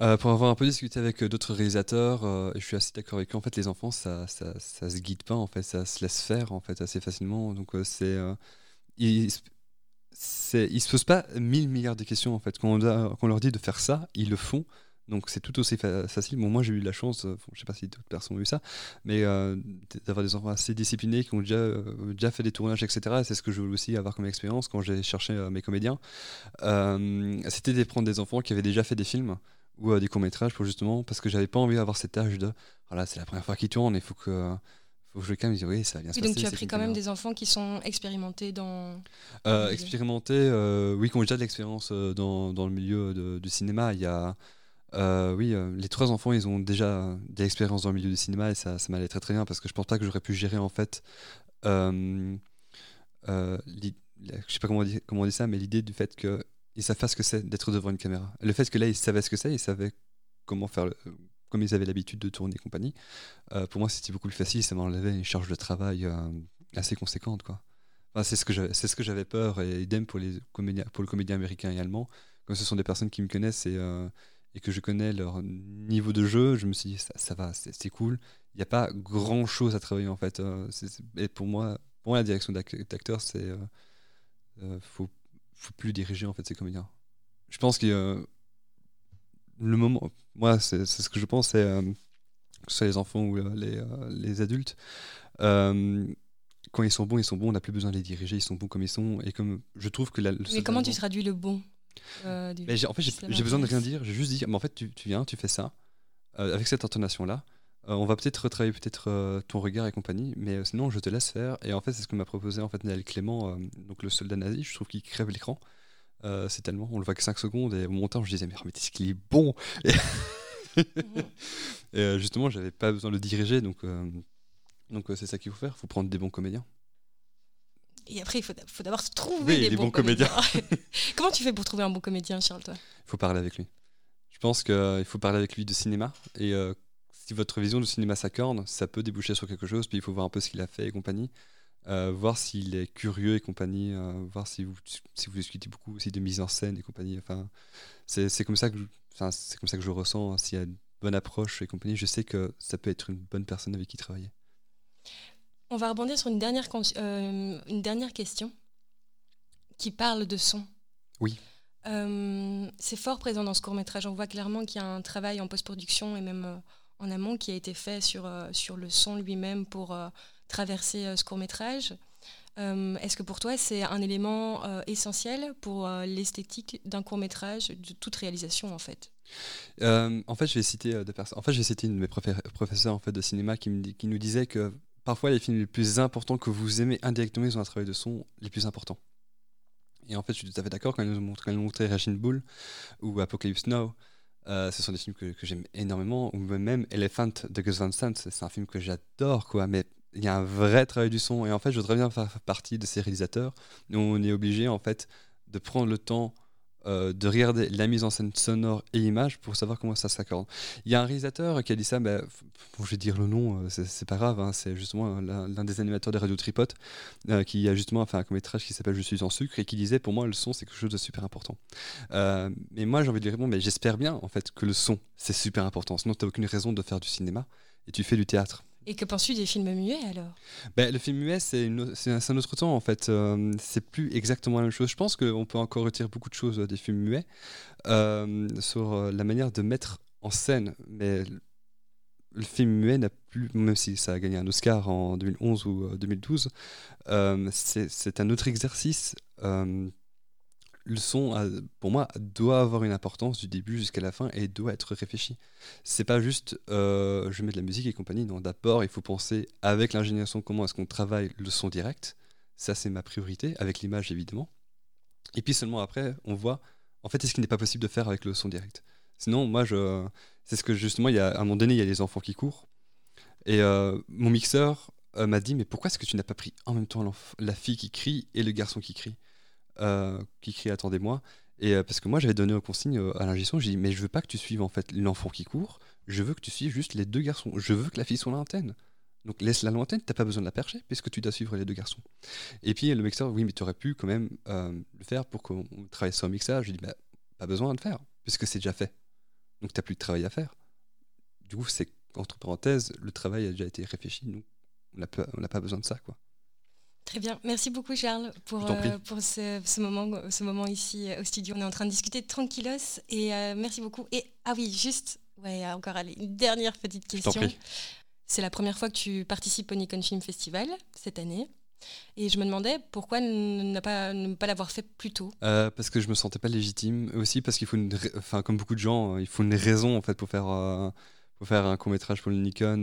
Euh, pour avoir un peu discuté avec euh, d'autres réalisateurs, je suis assez d'accord avec eux. En fait, les enfants, ça, ça, se guide pas. En fait, ça se laisse faire en fait assez facilement. Donc c'est, ils, c'est, ils se posent pas mille milliards de questions en fait. Quand quand on leur dit de faire ça, ils le font. Donc c'est tout aussi fa- facile. Bon, moi j'ai eu la chance, euh, je sais pas si d'autres personnes ont eu ça, mais euh, d'avoir des enfants assez disciplinés qui ont déjà, euh, déjà fait des tournages, etc. Et c'est ce que je voulais aussi avoir comme expérience quand j'ai cherché euh, mes comédiens. C'était de prendre des enfants qui avaient déjà fait des films ou des courts métrages pour justement parce que j'avais pas envie d'avoir cet âge de voilà c'est la première fois qu'ils tournent il faut que faut que je calme. Oui, ça va bien se Oui, passer. donc tu as pris quand même des enfants qui sont expérimentés dans. Euh, milieu. expérimenté, euh, oui, qui ont déjà de l'expérience dans, dans le milieu de- du cinéma. Il y a, euh, oui, euh, les trois enfants, ils ont déjà de l'expérience dans le milieu du cinéma et ça, ça m'allait très très bien parce que je pense pas que j'aurais pu gérer en fait, euh, euh, l'i- je sais pas comment on dit, ça, mais l'idée du fait qu'ils savent pas ce que c'est d'être devant une caméra. Le fait que là, ils savaient ce que c'est, ils savaient comment faire, comme ils avaient l'habitude de tourner et compagnie. euh, pour moi, c'était beaucoup plus facile. Ça m'enlevait une charge de travail euh, assez conséquente, quoi. C'est ce que j'avais, peur et idem pour les pour le comédien américain et allemand. Comme ce sont des personnes qui me connaissent et, euh, et que je connais leur niveau de jeu, je me suis dit ça, ça va, c'est, cool. Il n'y a pas grand chose à travailler en fait. c'est- et pour moi, pour moi, la direction d'ac- d'acteur, c'est euh, euh, faut, faut plus diriger en fait ces comédiens. Je pense que euh, le moment, moi, c'est, ce que je pense, c'est euh, que ce soit les enfants ou euh, les, euh, les adultes. quand ils sont bons, ils sont bons, on n'a plus besoin de les diriger, ils sont bons comme ils sont. Et comme je trouve que la, Mais comment tu traduis le bon? Euh, du- mais j'ai- en fait, j'ai besoin de rien dire. J'ai juste dit, mais en fait, tu, tu viens, tu fais ça, euh, avec cette intonation-là. Euh, on va peut-être retravailler peut-être ton regard et compagnie, mais sinon, je te laisse faire. Et en fait, c'est ce que m'a proposé en fait Naël Clément, donc le soldat nazi. Je trouve qu'il crève l'écran. C'est tellement, on le voit que 5 secondes. Et au montant, je disais, mais, mais est-ce qu'il est bon? Et, et, justement, j'avais pas besoin de le diriger, donc donc c'est ça qu'il faut faire. Il faut prendre des bons comédiens. Et après, il faut, faut d'abord trouver Oui, les, les bons, bons comédiens. comment tu fais pour trouver un bon comédien, Charles, toi? Il faut parler avec lui. Je pense qu'il faut parler avec lui de cinéma. Et euh, si votre vision du cinéma s'accorde, ça peut déboucher sur quelque chose. Puis il faut voir un peu ce qu'il a fait et compagnie. Euh, voir s'il est curieux et compagnie. euh, voir si vous, si vous discutez beaucoup aussi de mise en scène et compagnie. Enfin, c'est comme ça que je, enfin, comme ça que je ressens. hein. S'il y a une bonne approche et compagnie, je sais que ça peut être une bonne personne avec qui travailler. On va rebondir sur une dernière, euh, une dernière question qui parle de son. Oui. Euh, c'est fort présent dans ce court métrage. On voit clairement qu'il y a un travail en post-production et même euh, en amont qui a été fait sur, euh, sur le son lui-même pour traverser ce court métrage. Est-ce que pour toi c'est un élément essentiel pour l'esthétique d'un court métrage, de toute réalisation en fait? En fait, je vais citer des personnes. En fait, j'ai cité une de mes professeurs en fait de cinéma qui, me dit- qui nous disait que parfois les films les plus importants que vous aimez indirectement, ils ont un travail de son les plus importants. Et en fait, je suis tout à fait d'accord quand ils nous nous montraient Raging Bull ou Apocalypse Now. euh, ce sont des films que, j'aime énormément, ou même Elephant de Gus Van Sant, c'est c'est un film que j'adore, quoi. Mais il y a un vrai travail du son, et en fait, je voudrais bien faire partie de ces réalisateurs. où on est obligé, en fait, de prendre le temps euh, de regarder la mise en scène sonore et image pour savoir comment ça s'accorde. Il y a un réalisateur qui a dit ça, bah, bon, je vais dire le nom, euh, c'est pas grave, hein, c'est justement l'un des animateurs des radios Tripote euh, qui a justement fait un court-métrage qui s'appelle Je suis en sucre et qui disait pour moi le son c'est quelque chose de super important. Euh, mais moi j'ai envie de lui répondre, mais j'espère bien en fait que le son c'est super important, sinon tu aucune raison de faire du cinéma et tu fais du théâtre. Et que penses-tu des films muets alors? Ben, le film muet, c'est un, autre temps en fait. Euh, c'est plus exactement la même chose. Je pense qu'on peut encore retirer beaucoup de choses euh, des films muets euh, sur euh, la manière de mettre en scène. Mais le- film muet n'a plus, même si ça a gagné un Oscar en 2011 ou euh, 2012, euh, c'est un autre exercice. Le son, pour moi, doit avoir une importance du début jusqu'à la fin et doit être réfléchi. C'est pas juste euh, je mets de la musique et compagnie. Non, d'abord, il faut penser avec l'ingénieur son comment est-ce qu'on travaille le son direct. Ça, c'est ma priorité, avec l'image évidemment. Et puis seulement après, on voit en fait, est-ce qu'il n'est pas possible de faire avec le son direct. Sinon, moi, je, c'est ce que justement, il y a, à un moment donné, il y a les enfants qui courent. Et euh, mon mixeur euh, m'a dit, mais pourquoi est-ce que tu n'as pas pris en même temps la fille qui crie et le garçon qui crie? Qui crie, attendez-moi. Et euh, parce que moi, j'avais donné aux consignes euh, à l'ingé son, j'ai dit, mais je veux pas que tu suives en fait l'enfant qui court, je veux que tu suives juste les deux garçons. Je veux que la fille soit lointaine. Donc laisse-la lointaine, t'as pas besoin de la percher, puisque tu dois suivre les deux garçons. Et puis le mixeur, oui, mais tu aurais pu quand même euh, le faire pour qu'on travaille sur un mixage. Je dis, bah, pas besoin de le faire, puisque c'est déjà fait. Donc t'as plus de travail à faire. Du coup, c'est entre parenthèses, le travail a déjà été réfléchi, donc on n'a pas besoin de ça, quoi. Très bien. Merci beaucoup, Charles, pour, euh, pour ce, ce moment, ce moment ici euh, au studio. On est en train de discuter tranquillos. Et euh, merci beaucoup. Et ah oui, juste, ouais, encore allez, une dernière petite question. C'est la première fois que tu participes au Nikon Film Festival cette année. Et je me demandais pourquoi ne pas, ne pas l'avoir fait plus tôt. Euh, parce que je me sentais pas légitime, aussi parce qu'il faut une, enfin comme beaucoup de gens, euh, il faut une raison en fait pour faire, euh, pour faire un court métrage pour le Nikon.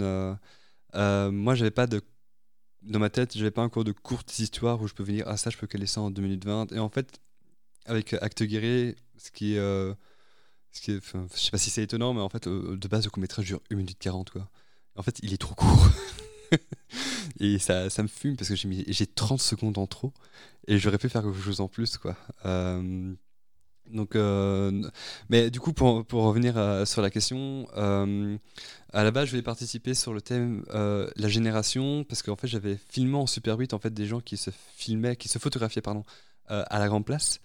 Euh, moi, j'avais pas de dans ma tête, j'avais pas encore de courtes histoires où je peux venir, ah ça, je peux caler ça en 2 minutes 20. Et en fait, avec Acte Guerrier, ce qui est. euh, ce qui je sais pas si c'est étonnant, mais en fait, euh, de base, le court-métrage dure 1 minute 40, quoi. En fait, il est trop court. et ça, ça me fume parce que j'ai mis- j'ai 30 secondes en trop et j'aurais pu faire quelque chose en plus, quoi. Euh, donc, euh, mais du coup, pour, pour revenir à- sur la question, euh, à la base, je voulais participer sur le thème euh, la génération parce qu'en fait, j'avais filmé en Super 8 en fait des gens qui se filmaient, qui se photographiaient, pardon, euh, à la grande place.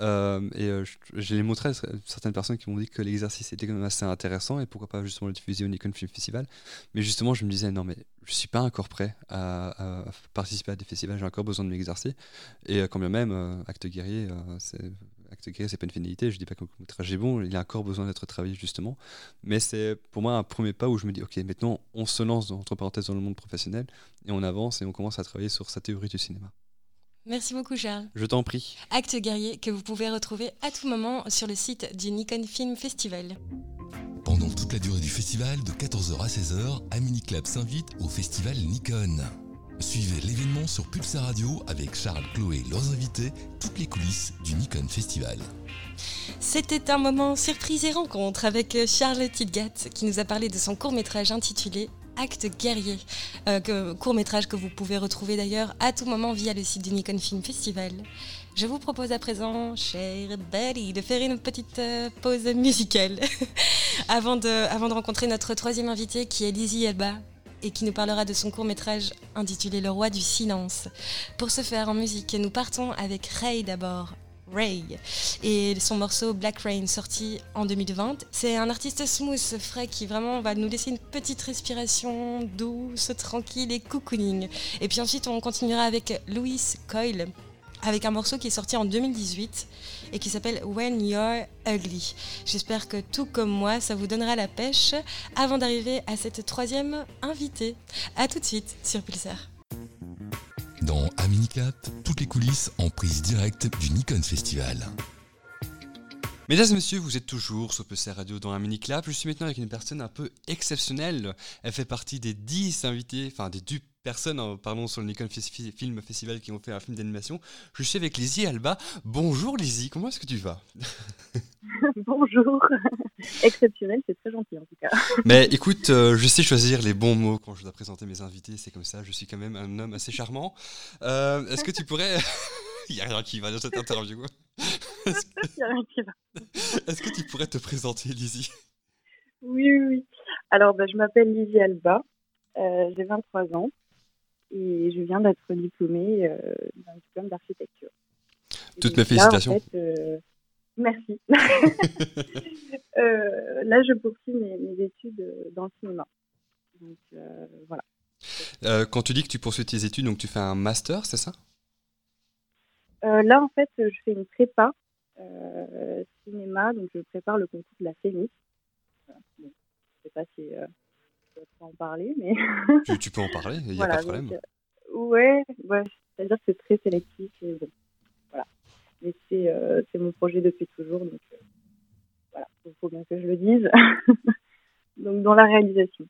Euh, et euh, je, je l'ai montré à certaines personnes qui m'ont dit que l'exercice était quand même assez intéressant et pourquoi pas justement le diffuser au Nikon Film Festival. Mais justement, je me disais, non, mais je suis pas encore prêt à, à participer à des festivals, j'ai encore besoin de m'exercer. Et euh, quand bien même, euh, Acte Guerrier, euh, c'est. Acte Guerrier, c'est pas une finalité. Je dis pas que le métrage est bon, il a encore besoin d'être travaillé justement. Mais c'est pour moi un premier pas où je me dis, ok, maintenant on se lance entre parenthèses dans le monde professionnel et on avance et on commence à travailler sur sa théorie du cinéma. Merci beaucoup, Charles. Je t'en prie. Acte guerrier que vous pouvez retrouver à tout moment sur le site du Nikon Film Festival. Pendant toute la durée du festival, de 14h à 16h, Amini Club s'invite au festival Nikon. Suivez l'événement sur Pulsar Radio avec Charles, Chloé et leurs invités, toutes les coulisses du Nikon Festival. C'était un moment surprise et rencontre avec euh, Charles Tidgat qui nous a parlé de son court-métrage intitulé Acte guerrier, euh, court-métrage que vous pouvez retrouver d'ailleurs à tout moment via le site du Nikon Film Festival. Je vous propose à présent, chère Betty, de faire une petite euh, pause musicale avant, de, avant de rencontrer notre troisième invité qui est Lizzie Elba et qui nous parlera de son court-métrage intitulé Le roi du silence. Pour ce faire en musique, nous partons avec Ray d'abord. Ray et son morceau Black Rain sorti en 2020. C'est un artiste smooth, frais qui vraiment va nous laisser une petite respiration douce, tranquille et cocooning. Et puis ensuite on continuera avec Louis Coyle avec un morceau qui est sorti en 2018 et qui s'appelle When You're Ugly. J'espère que tout comme moi, ça vous donnera la pêche avant d'arriver à cette troisième invitée. A tout de suite sur Pulsar. Dans Amini Club, toutes les coulisses en prise directe du Nikon Festival. Mesdames et messieurs, vous êtes toujours sur PC Radio dans un mini clap. Je suis maintenant avec une personne un peu exceptionnelle. Elle fait partie des 10 invités, enfin des 2 personnes, hein, pardon, sur le Nikon Film Festival qui ont fait un film d'animation. Je suis avec Lizzie Alba. Bonjour Lizzie, comment est-ce que tu vas? Bonjour. Exceptionnel, c'est très gentil en tout cas. Mais écoute, euh, je sais choisir les bons mots quand je dois présenter mes invités, c'est comme ça, je suis quand même un homme assez charmant. Euh, est-ce que tu pourrais... Il n'y a rien qui va dans cette interview. Est-ce Il y a rien qui va. est-ce que tu pourrais te présenter Lizzie? Oui, oui, oui. Alors, bah, je m'appelle Lizzie Alba, euh, j'ai 23 ans et je viens d'être diplômée euh, d'un diplôme d'architecture. Toutes mes félicitations. en fait, euh, merci. Euh, là, je poursuis mes, mes études dans le cinéma. Donc, voilà. Quand tu dis que tu poursuis tes études, donc tu fais un master, c'est ça? Là, en fait, je fais une prépa cinéma, donc je prépare le concours de la FEMIS. Voilà. Bon, je ne sais pas si je peux en parler, mais tu, tu peux en parler, il n'y a voilà. pas de problème. donc, euh, ouais, ouais, c'est-à-dire que c'est très sélectif et bon, voilà. Mais c'est euh, c'est mon projet depuis toujours, donc euh, voilà, il faut bien que je le dise. donc dans la réalisation.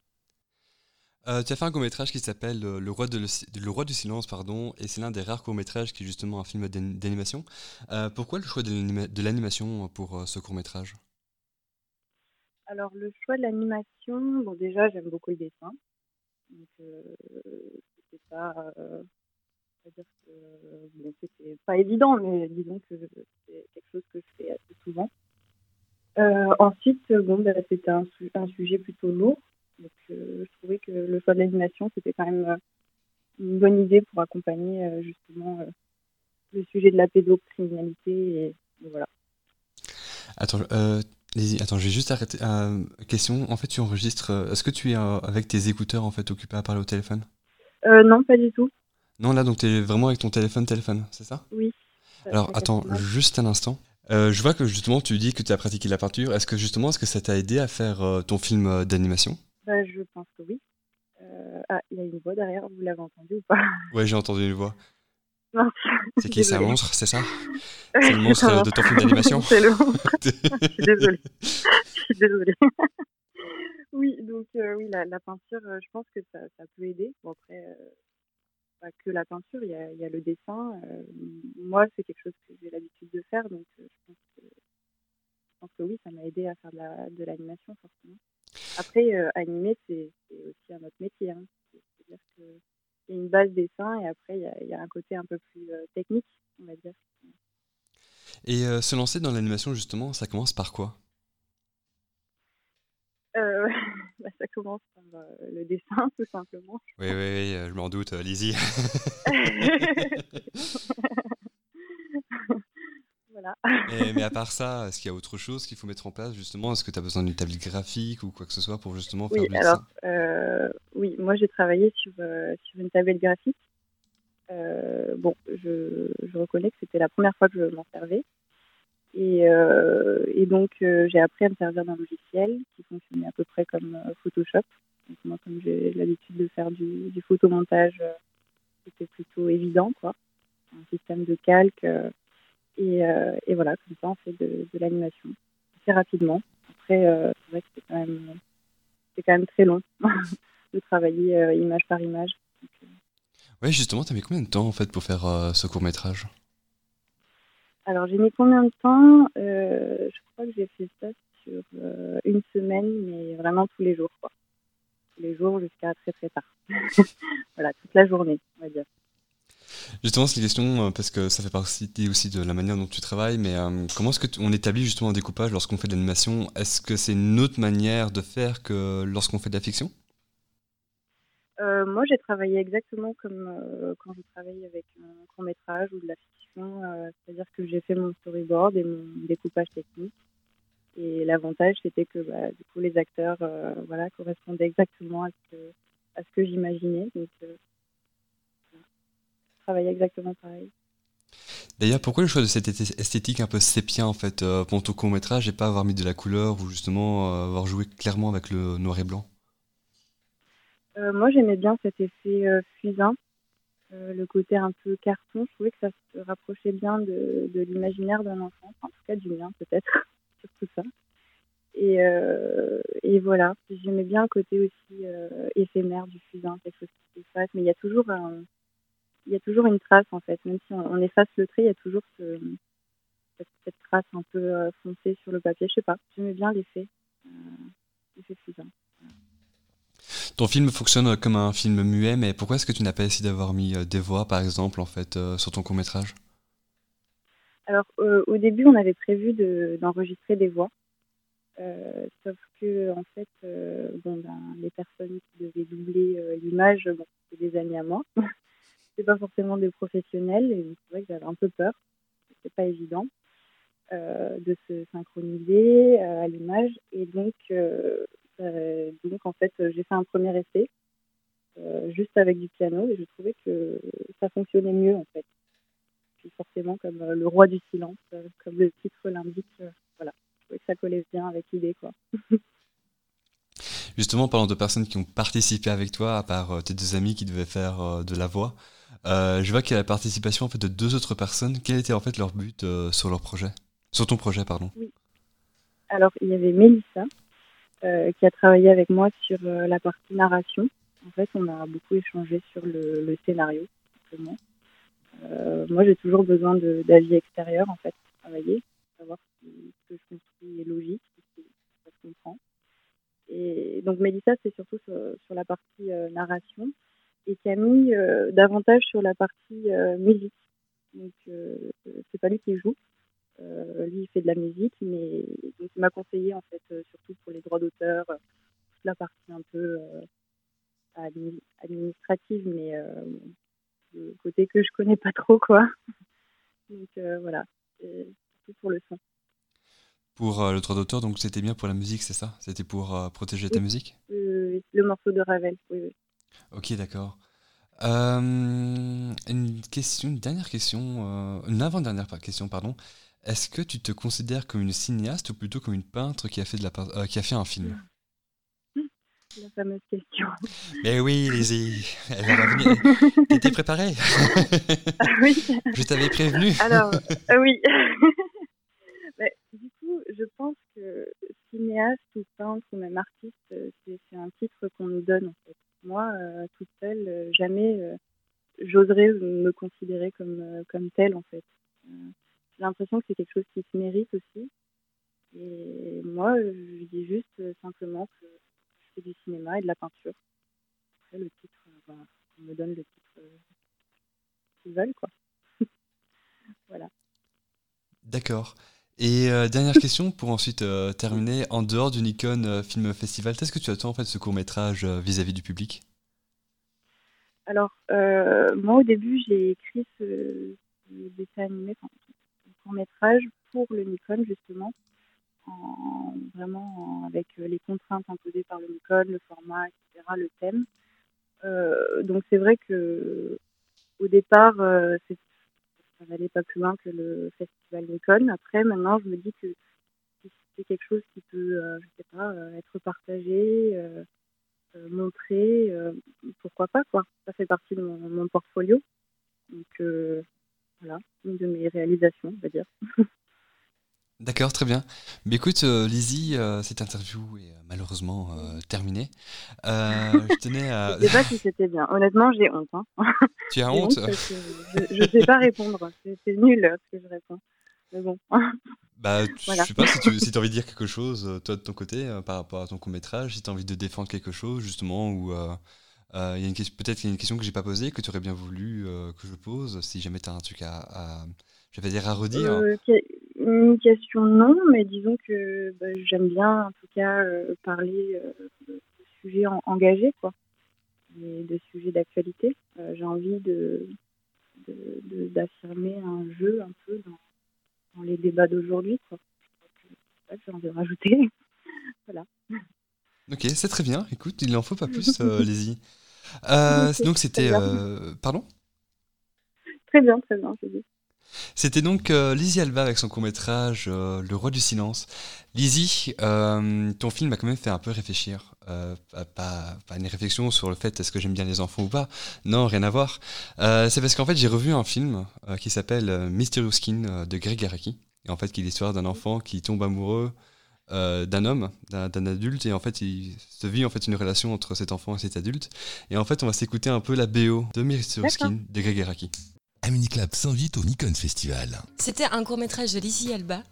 Euh, tu as fait un court-métrage qui s'appelle le, roi de le, le Roi du silence, pardon, et c'est l'un des rares courts-métrages qui est justement un film d'an- d'animation. Pourquoi le choix de l'anima- de l'animation pour ce court-métrage? Alors le choix de l'animation, bon déjà j'aime beaucoup le dessin, donc euh, c'était pas, euh, dire que bon, pas évident, mais disons que c'est quelque chose que je fais assez souvent. Euh, ensuite, bon, bah, c'était un, su- un sujet plutôt lourd, donc je trouvais que le choix de l'animation c'était quand même une bonne idée pour accompagner justement le sujet de la pédocriminalité et, et voilà. Attends, attends, je vais juste arrêter. Euh, question, en fait, tu enregistres. euh, Est-ce que tu es euh, avec tes écouteurs en fait occupé à parler au téléphone? Non, pas du tout. Non, là, donc tu es vraiment avec ton téléphone, téléphone, c'est ça? Oui. Alors attends, juste un instant. Je vois que justement tu dis que tu as pratiqué la peinture. Est-ce que justement, est-ce que ça t'a aidé à faire ton film d'animation? Bah, je pense que oui. Ah, il y a une voix derrière, vous l'avez entendu ou pas? Ouais, j'ai entendu une voix. C'est qui Désolée. monstre, c'est ça? C'est le monstre Non, de ton film d'animation C'est le monstre. Je suis désolée. Je suis désolée. oui, donc euh, oui, la, la peinture, euh, je pense que ça, ça peut aider. Bon, après, euh, pas que la peinture, il y a, il y a le dessin. moi, c'est quelque chose que j'ai l'habitude de faire, donc je pense que je pense que oui, ça m'a aidé à faire de l'animation, forcément. Après, animer, c'est aussi un autre métier. Hein. C'est-à-dire a une base dessin et après, il y a, un côté un peu plus euh, technique, on va dire. Et euh, se lancer dans l'animation, justement, ça commence par quoi? Bah, Ça commence par le dessin, tout simplement. Oui, oui, oui, je m'en doute, Lizzie. mais à part ça, est-ce qu'il y a autre chose qu'il faut mettre en place justement? Est-ce que tu as besoin d'une tablette graphique ou quoi que ce soit pour justement faire oui, du alors, euh, Oui, moi j'ai travaillé sur, euh, sur une tablette graphique. Euh, bon, je, je, reconnais que c'était la première fois que je m'en servais. Et, et donc j'ai appris à me servir d'un logiciel qui fonctionnait à peu près comme Photoshop. Donc, moi, comme j'ai l'habitude de faire du, du photomontage, c'était plutôt évident, quoi. Un système de calque euh, et, voilà, comme ça, on fait de, l'animation assez rapidement. Après, euh, c'est vrai que c'est quand, même, quand même très long de travailler euh, image par image. Oui, justement, tu as mis combien de temps en fait pour faire ce court métrage Alors, j'ai mis combien de temps? Je crois que j'ai fait ça sur une semaine, mais vraiment tous les jours. Quoi. Tous les jours jusqu'à très très tard. voilà, toute la journée, on va dire. Justement, c'est une question euh, parce que ça fait partie aussi de la manière dont tu travailles, mais euh, comment est-ce qu'on établit justement un découpage lorsqu'on fait de l'animation? Est-ce que c'est une autre manière de faire que lorsqu'on fait de la fiction? Euh, Moi, j'ai travaillé exactement comme quand je travaille avec un court métrage ou de la fiction, c'est-à-dire que j'ai fait mon storyboard et mon découpage technique. Et l'avantage, c'était que bah, du coup, les acteurs correspondaient exactement à ce que, j'imaginais. Exactement pareil. D'ailleurs, pourquoi le choix de cette esthétique un peu sépia en fait euh, pour ton court métrage et pas avoir mis de la couleur ou justement euh, avoir joué clairement avec le noir et blanc? Euh, Moi, j'aimais bien cet effet fusain, le côté un peu carton. Je trouvais que ça se rapprochait bien de, l'imaginaire d'un enfant, en tout cas du mien peut-être, surtout ça. Et, et voilà, j'aimais bien le côté aussi éphémère du fusain, quelque chose qui se passe, mais il y a toujours un il y a toujours une trace en fait. Même si on, efface le trait, il y a toujours cette, trace un peu euh, foncée sur le papier. Je sais pas, j'aimais bien l'effet, euh, l'effet Ton film fonctionne comme un film muet, mais pourquoi est-ce que tu n'as pas essayé d'avoir mis euh, des voix, par exemple, en fait, sur ton court métrage Alors, au début, on avait prévu d'enregistrer des voix, sauf que en fait, bon, ben, les personnes qui devaient doubler l'image, bon, c'est des amis à moi. pas forcément des professionnels et c'est vrai que j'avais un peu peur. C'est pas évident euh, de se synchroniser euh, à l'image et donc euh, donc en fait j'ai fait un premier essai juste avec du piano et je trouvais que ça fonctionnait mieux en fait. Puis forcément comme le roi du silence, comme le titre l'indique, voilà, je trouvais que ça collait bien avec l'idée quoi. Justement, parlant de personnes qui ont participé avec toi, à part tes deux amis qui devaient faire de la voix, euh, je vois qu'il y a la participation en fait, de deux autres personnes. Quel était en fait leur but euh, sur leur projet? Sur ton projet, pardon. Oui. Alors, il y avait Mélissa euh, qui a travaillé avec moi sur la partie narration. En fait, on a beaucoup échangé sur le, scénario, simplement. moi, j'ai toujours besoin d'avis extérieurs, en fait, pour travailler, pour savoir si ce que je construis est logique, si ça se comprend. Et donc, Mélissa, c'est surtout sur, la partie narration et Camille euh, davantage sur la partie euh, musique. Donc euh, c'est pas lui qui joue. lui il fait de la musique, mais il m'a conseillé en fait surtout pour les droits d'auteur, toute la partie un peu administrative, mais le côté que je connais pas trop quoi. Donc voilà, tout pour le son. Pour le droit d'auteur, donc c'était bien pour la musique, c'est ça? C'était pour protéger ta musique? Le morceau de Ravel, oui, oui. Ok, d'accord. Euh, une question, une dernière question, euh, une avant-dernière question, pardon. Est-ce que tu te considères comme une cinéaste ou plutôt comme une peintre qui a fait, de la, euh, qui a fait un film? La fameuse question. Mais oui, Lizzie, elle va. T'étais préparée? Oui. Je t'avais prévenu. Alors, oui. du coup, je pense que cinéaste ou peintre ou même artiste, c'est un titre qu'on nous donne en fait moi, euh, toute seule, euh, jamais euh, j'oserais me considérer comme, comme telle en fait. J'ai l'impression que c'est quelque chose qui se mérite aussi. Et moi, je dis juste simplement que je fais du cinéma et de la peinture. Après, le titre, bah, on me donne le titre qu'ils veulent, quoi. voilà. D'accord. Et dernière question pour ensuite terminer. En dehors du Nikon Film Festival, qu'est-ce que tu attends en fait de ce court métrage vis-à-vis du public? Alors, euh, moi, au début, j'ai écrit ce, dessin animé, ce court métrage pour le Nikon, justement, en, vraiment avec les contraintes imposées par le Nikon, le format, etc., le thème. Euh, donc, c'est vrai que au départ, euh, ça n'allait pas plus loin que le festival Nikon. Après, maintenant, je me dis que c'est quelque chose qui peut, je sais pas, être partagé euh, montrer, euh, pourquoi pas quoi. Ça fait partie de mon, portfolio. Donc euh, voilà, une de mes réalisations, on va dire. D'accord, très bien. Mais écoute, Lizzie, cette interview est malheureusement terminée. je tenais à. Je sais pas si c'était bien. Honnêtement, j'ai honte. Hein. Tu as honte, Je ne sais pas répondre. C'est nul ce que je réponds. Mais bon. Bah, je sais pas si tu si as envie de dire quelque chose, euh, toi de ton côté, euh, par rapport à ton court métrage, si tu as envie de défendre quelque chose, justement, ou euh, peut-être qu'il y a une question que j'ai pas posée, que tu aurais bien voulu que je pose, si jamais tu as un truc à, je vais dire à redire. Question non, mais disons que bah, j'aime bien en tout cas parler de, sujets engagés, quoi, et de sujets d'actualité. j'ai envie de d'affirmer un jeu un peu dans dans les débats d'aujourd'hui. Quoi. J'ai envie de rajouter. voilà. Ok, c'est très bien. Écoute, il n'en faut pas plus, euh, Lizzie. Euh, donc c'était... Euh, pardon? Très bien, très bien, dit. C'était donc euh, Lizzie Alba avec son court-métrage Le Roi du Silence. Lizzie, ton film m'a quand même fait un peu réfléchir. Pas, pas, une réflexion sur le fait est-ce que j'aime bien les enfants ou pas. Non, rien à voir. c'est parce qu'en fait j'ai revu un film qui s'appelle Mysterious Skin de Greg Araki. Et en fait, qui est l'histoire d'un enfant qui tombe amoureux d'un homme, d'un adulte, et en fait, il se vit en fait une relation entre cet enfant et cet adulte. Et en fait, on va s'écouter un peu la BO de Mysterious Skin de Greg Araki. Club s'invite au Nikon Festival. C'était un court-métrage de Lizzie Alba,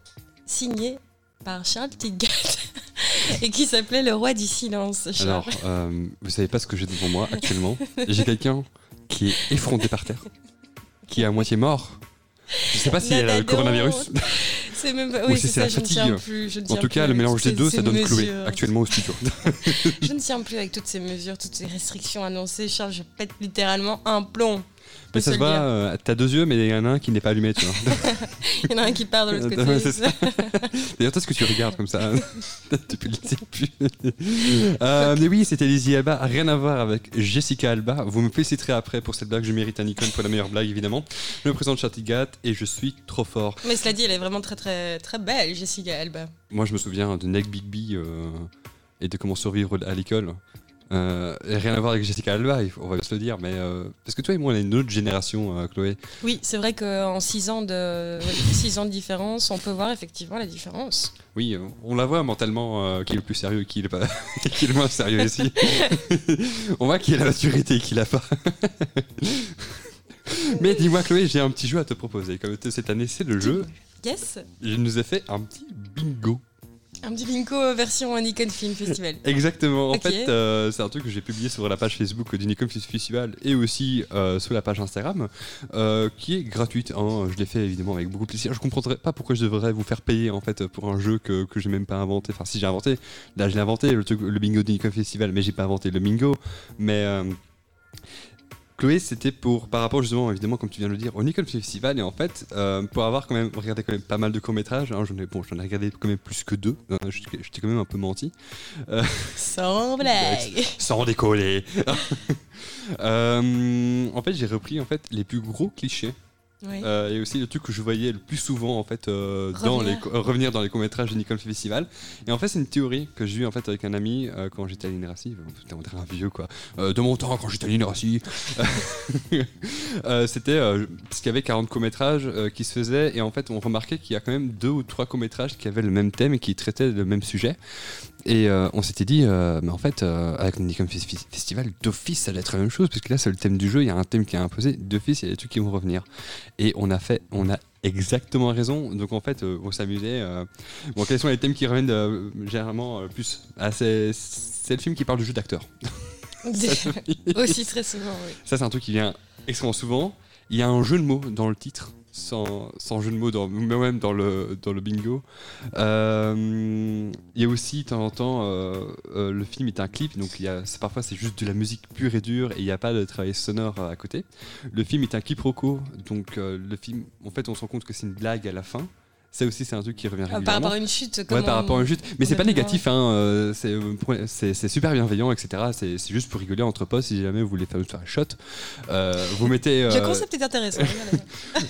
signé par Charles Tidgat, et qui s'appelait Le Roi du Silence. Alors, euh, vous savez pas ce que j'ai devant moi actuellement. J'ai quelqu'un qui est effronté par terre, qui est à moitié mort. Je sais pas si elle a le coronavirus. C'est même pas... Oui, c'est la fatigue. en tout cas, le mélange des deux, ça donne Chloé actuellement au studio. je ne tiens plus avec toutes ces mesures, toutes ces restrictions annoncées. Charles, je pète littéralement un plomb. Mais ça se voit, euh, t'as deux yeux, mais il y en a un qui n'est pas allumé, tu vois. il y en a un qui part de l'autre côté. D'ailleurs, toi, ce que tu regardes comme ça depuis le début. euh, mais oui, c'était Lizzie Alba, rien à voir avec Jessica Alba. Vous me féliciterez après pour cette blague, je mérite un icône pour la meilleure blague, évidemment. Je me présente Chatigat et je suis trop fort. Mais cela dit, elle est vraiment très très très belle, Jessica Alba. Moi, je me souviens de Neck Big B euh, et de comment survivre à l'école. Euh, rien à voir avec Jessica Alba, on va se le dire, mais euh, parce que toi et moi, on a une autre génération, euh, Chloé. Oui, c'est vrai qu'en 6 ans, de, six ans de différence, on peut voir effectivement la différence. Oui, on la voit mentalement qui est le plus sérieux et qui est le, qui est le moins sérieux ici. on voit qui a la maturité et qui l'a pas. mais dis-moi, Chloé, j'ai un petit jeu à te proposer. Comme cette année, c'est le jeu. Yes. Je nous ai fait un petit bingo. Un petit bingo version Nikon Film Festival. Exactement. En fait, euh, c'est un truc que j'ai publié sur la page Facebook du Nikon Film Festival et aussi euh, sur la page Instagram, euh, qui est gratuite. Hein. Je l'ai fait évidemment avec beaucoup de plaisir. Je comprendrais pas pourquoi je devrais vous faire payer en fait pour un jeu que, que j'ai même pas inventé. Enfin, si j'ai inventé, là je l'ai inventé le, le bingo du Nikon Festival, mais j'ai pas inventé le bingo. Mais Chloé, c'était pour, par rapport justement, évidemment, comme tu viens de le dire, au Nikon Festival, et en fait, euh, pour avoir quand même regardé quand même pas mal de courts-métrages, hein, j'en ai, bon, j'en ai regardé quand même plus que deux, hein, j'étais quand même un peu menti. Euh, sans blague. Sans décoller. Euh, En fait, j'ai repris en fait les plus gros clichés euh, et aussi le truc que je voyais le plus souvent en fait euh, revenir. dans les euh, revenir dans les courts métrages du Nicole Festival. Et en fait c'est une théorie que j'ai eue en fait avec un ami quand j'étais à l'INRACI putain on dirait un vieux quoi. De mon temps quand j'étais à l'INRACI c'était parce qu'il y avait 40 courts métrages qui se faisaient. Et en fait on remarquait qu'il y a quand même deux ou trois courts métrages qui avaient le même thème et qui traitaient le même sujet Et euh, on s'était dit, euh, mais en fait, euh, avec le Nikon Fes- Festival, d'office, ça allait être la même chose, puisque là, c'est le thème du jeu, il y a un thème qui est imposé, d'office, il y a des trucs qui vont revenir. Et on a fait, on a exactement raison. Donc en fait, on s'amusait. bon, quels sont les thèmes qui reviennent généralement plus? Ah, c'est, le film qui parle du jeu d'acteur. Aussi très souvent, oui. Ça, c'est un truc qui vient extrêmement souvent. Il y a un jeu de mots dans le titre, sans, jeu de mots, dans, même dans le, bingo. Euh, il y a aussi, de temps en temps, euh, euh, le film est un clip, donc il parfois c'est juste de la musique pure et dure et il n'y a pas de travail sonore à côté. Le film est un clip roco, donc le film, en fait, on se rend compte que c'est une blague à la fin. Ça aussi, c'est un truc qui revient Ah, régulièrement. Par rapport à une chute, Ouais, par rapport à une chute. Mais c'est pas négatif, hein, euh, c'est, euh, c'est super bienveillant, etc. C'est juste pour rigoler entre potes si jamais vous voulez faire, un shot. Euh, vous, mettez, euh, Le concept est intéressant.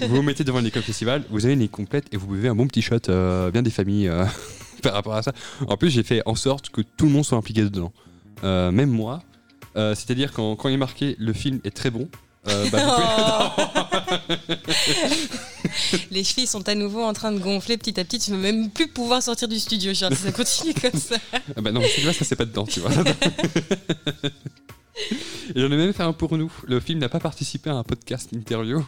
vous vous mettez devant l'école festival, vous avez une complète et vous buvez un bon petit shot, euh, bien des familles euh, par rapport à ça. En plus, j'ai fait en sorte que tout le monde soit impliqué dedans. Euh, même moi. Euh, C'est-à-dire quand, quand il est marqué le film est très bon. Euh, bah, pouvez- Les chevilles sont à nouveau en train de gonfler petit à petit. Tu ne vas même plus pouvoir sortir du studio, Charles, si ça continue comme ça. Ah bah non, celui-là, ça c'est pas dedans, tu vois. J'en ai même fait un pour nous. Le film n'a pas participé à un podcast interview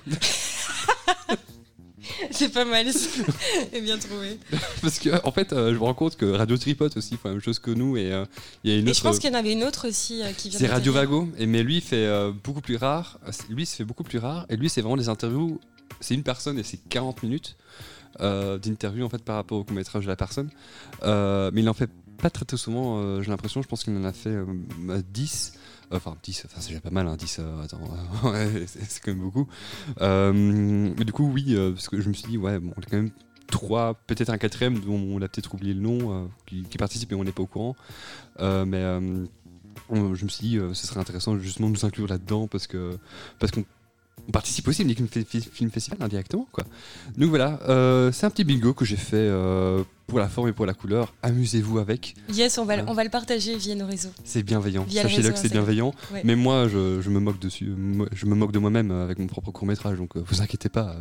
C'est pas mal. Et bien trouvé. parce que en fait, euh, je me rends compte que Radio Tripote aussi fait la même chose que nous et euh, il y a une Et autre. je pense qu'il y en avait une autre aussi euh, qui vient C'est Radio. Vago, et mais lui il fait euh, beaucoup plus rare. Euh, c'est- Lui, se fait beaucoup plus rare. Et lui, c'est vraiment des interviews. C'est une personne et c'est 40 minutes euh, d'interview en fait par rapport au court métrage de la personne. Euh, mais il en fait pas très très souvent. euh, J'ai l'impression. Je pense qu'il en a fait euh, 10. Enfin 10. Enfin c'est déjà pas mal. Hein, 10. euh, attends, c'est quand même beaucoup. Euh, mais du coup, oui, euh, parce que je me suis dit ouais, bon, on est quand même trois, peut-être un quatrième dont on a peut-être oublié le nom, euh, qui, qui participe et on n'est pas au courant. Euh, mais euh, je me suis dit, euh, ce serait intéressant justement de nous inclure là-dedans parce que parce qu'on on participe aussi au Film Film Festival indirectement. Quoi. Donc voilà, euh, c'est un petit bingo que j'ai fait euh, pour la forme et pour la couleur. Amusez-vous avec, Yes, on va, le- Hein. on va le partager via nos réseaux. c'est bienveillant. Sachez-le que c'est bienveillant. Ouais. Mais moi, je, je me moque dessus, moi, je me moque de moi-même avec mon propre court métrage, donc euh, vous inquiétez pas.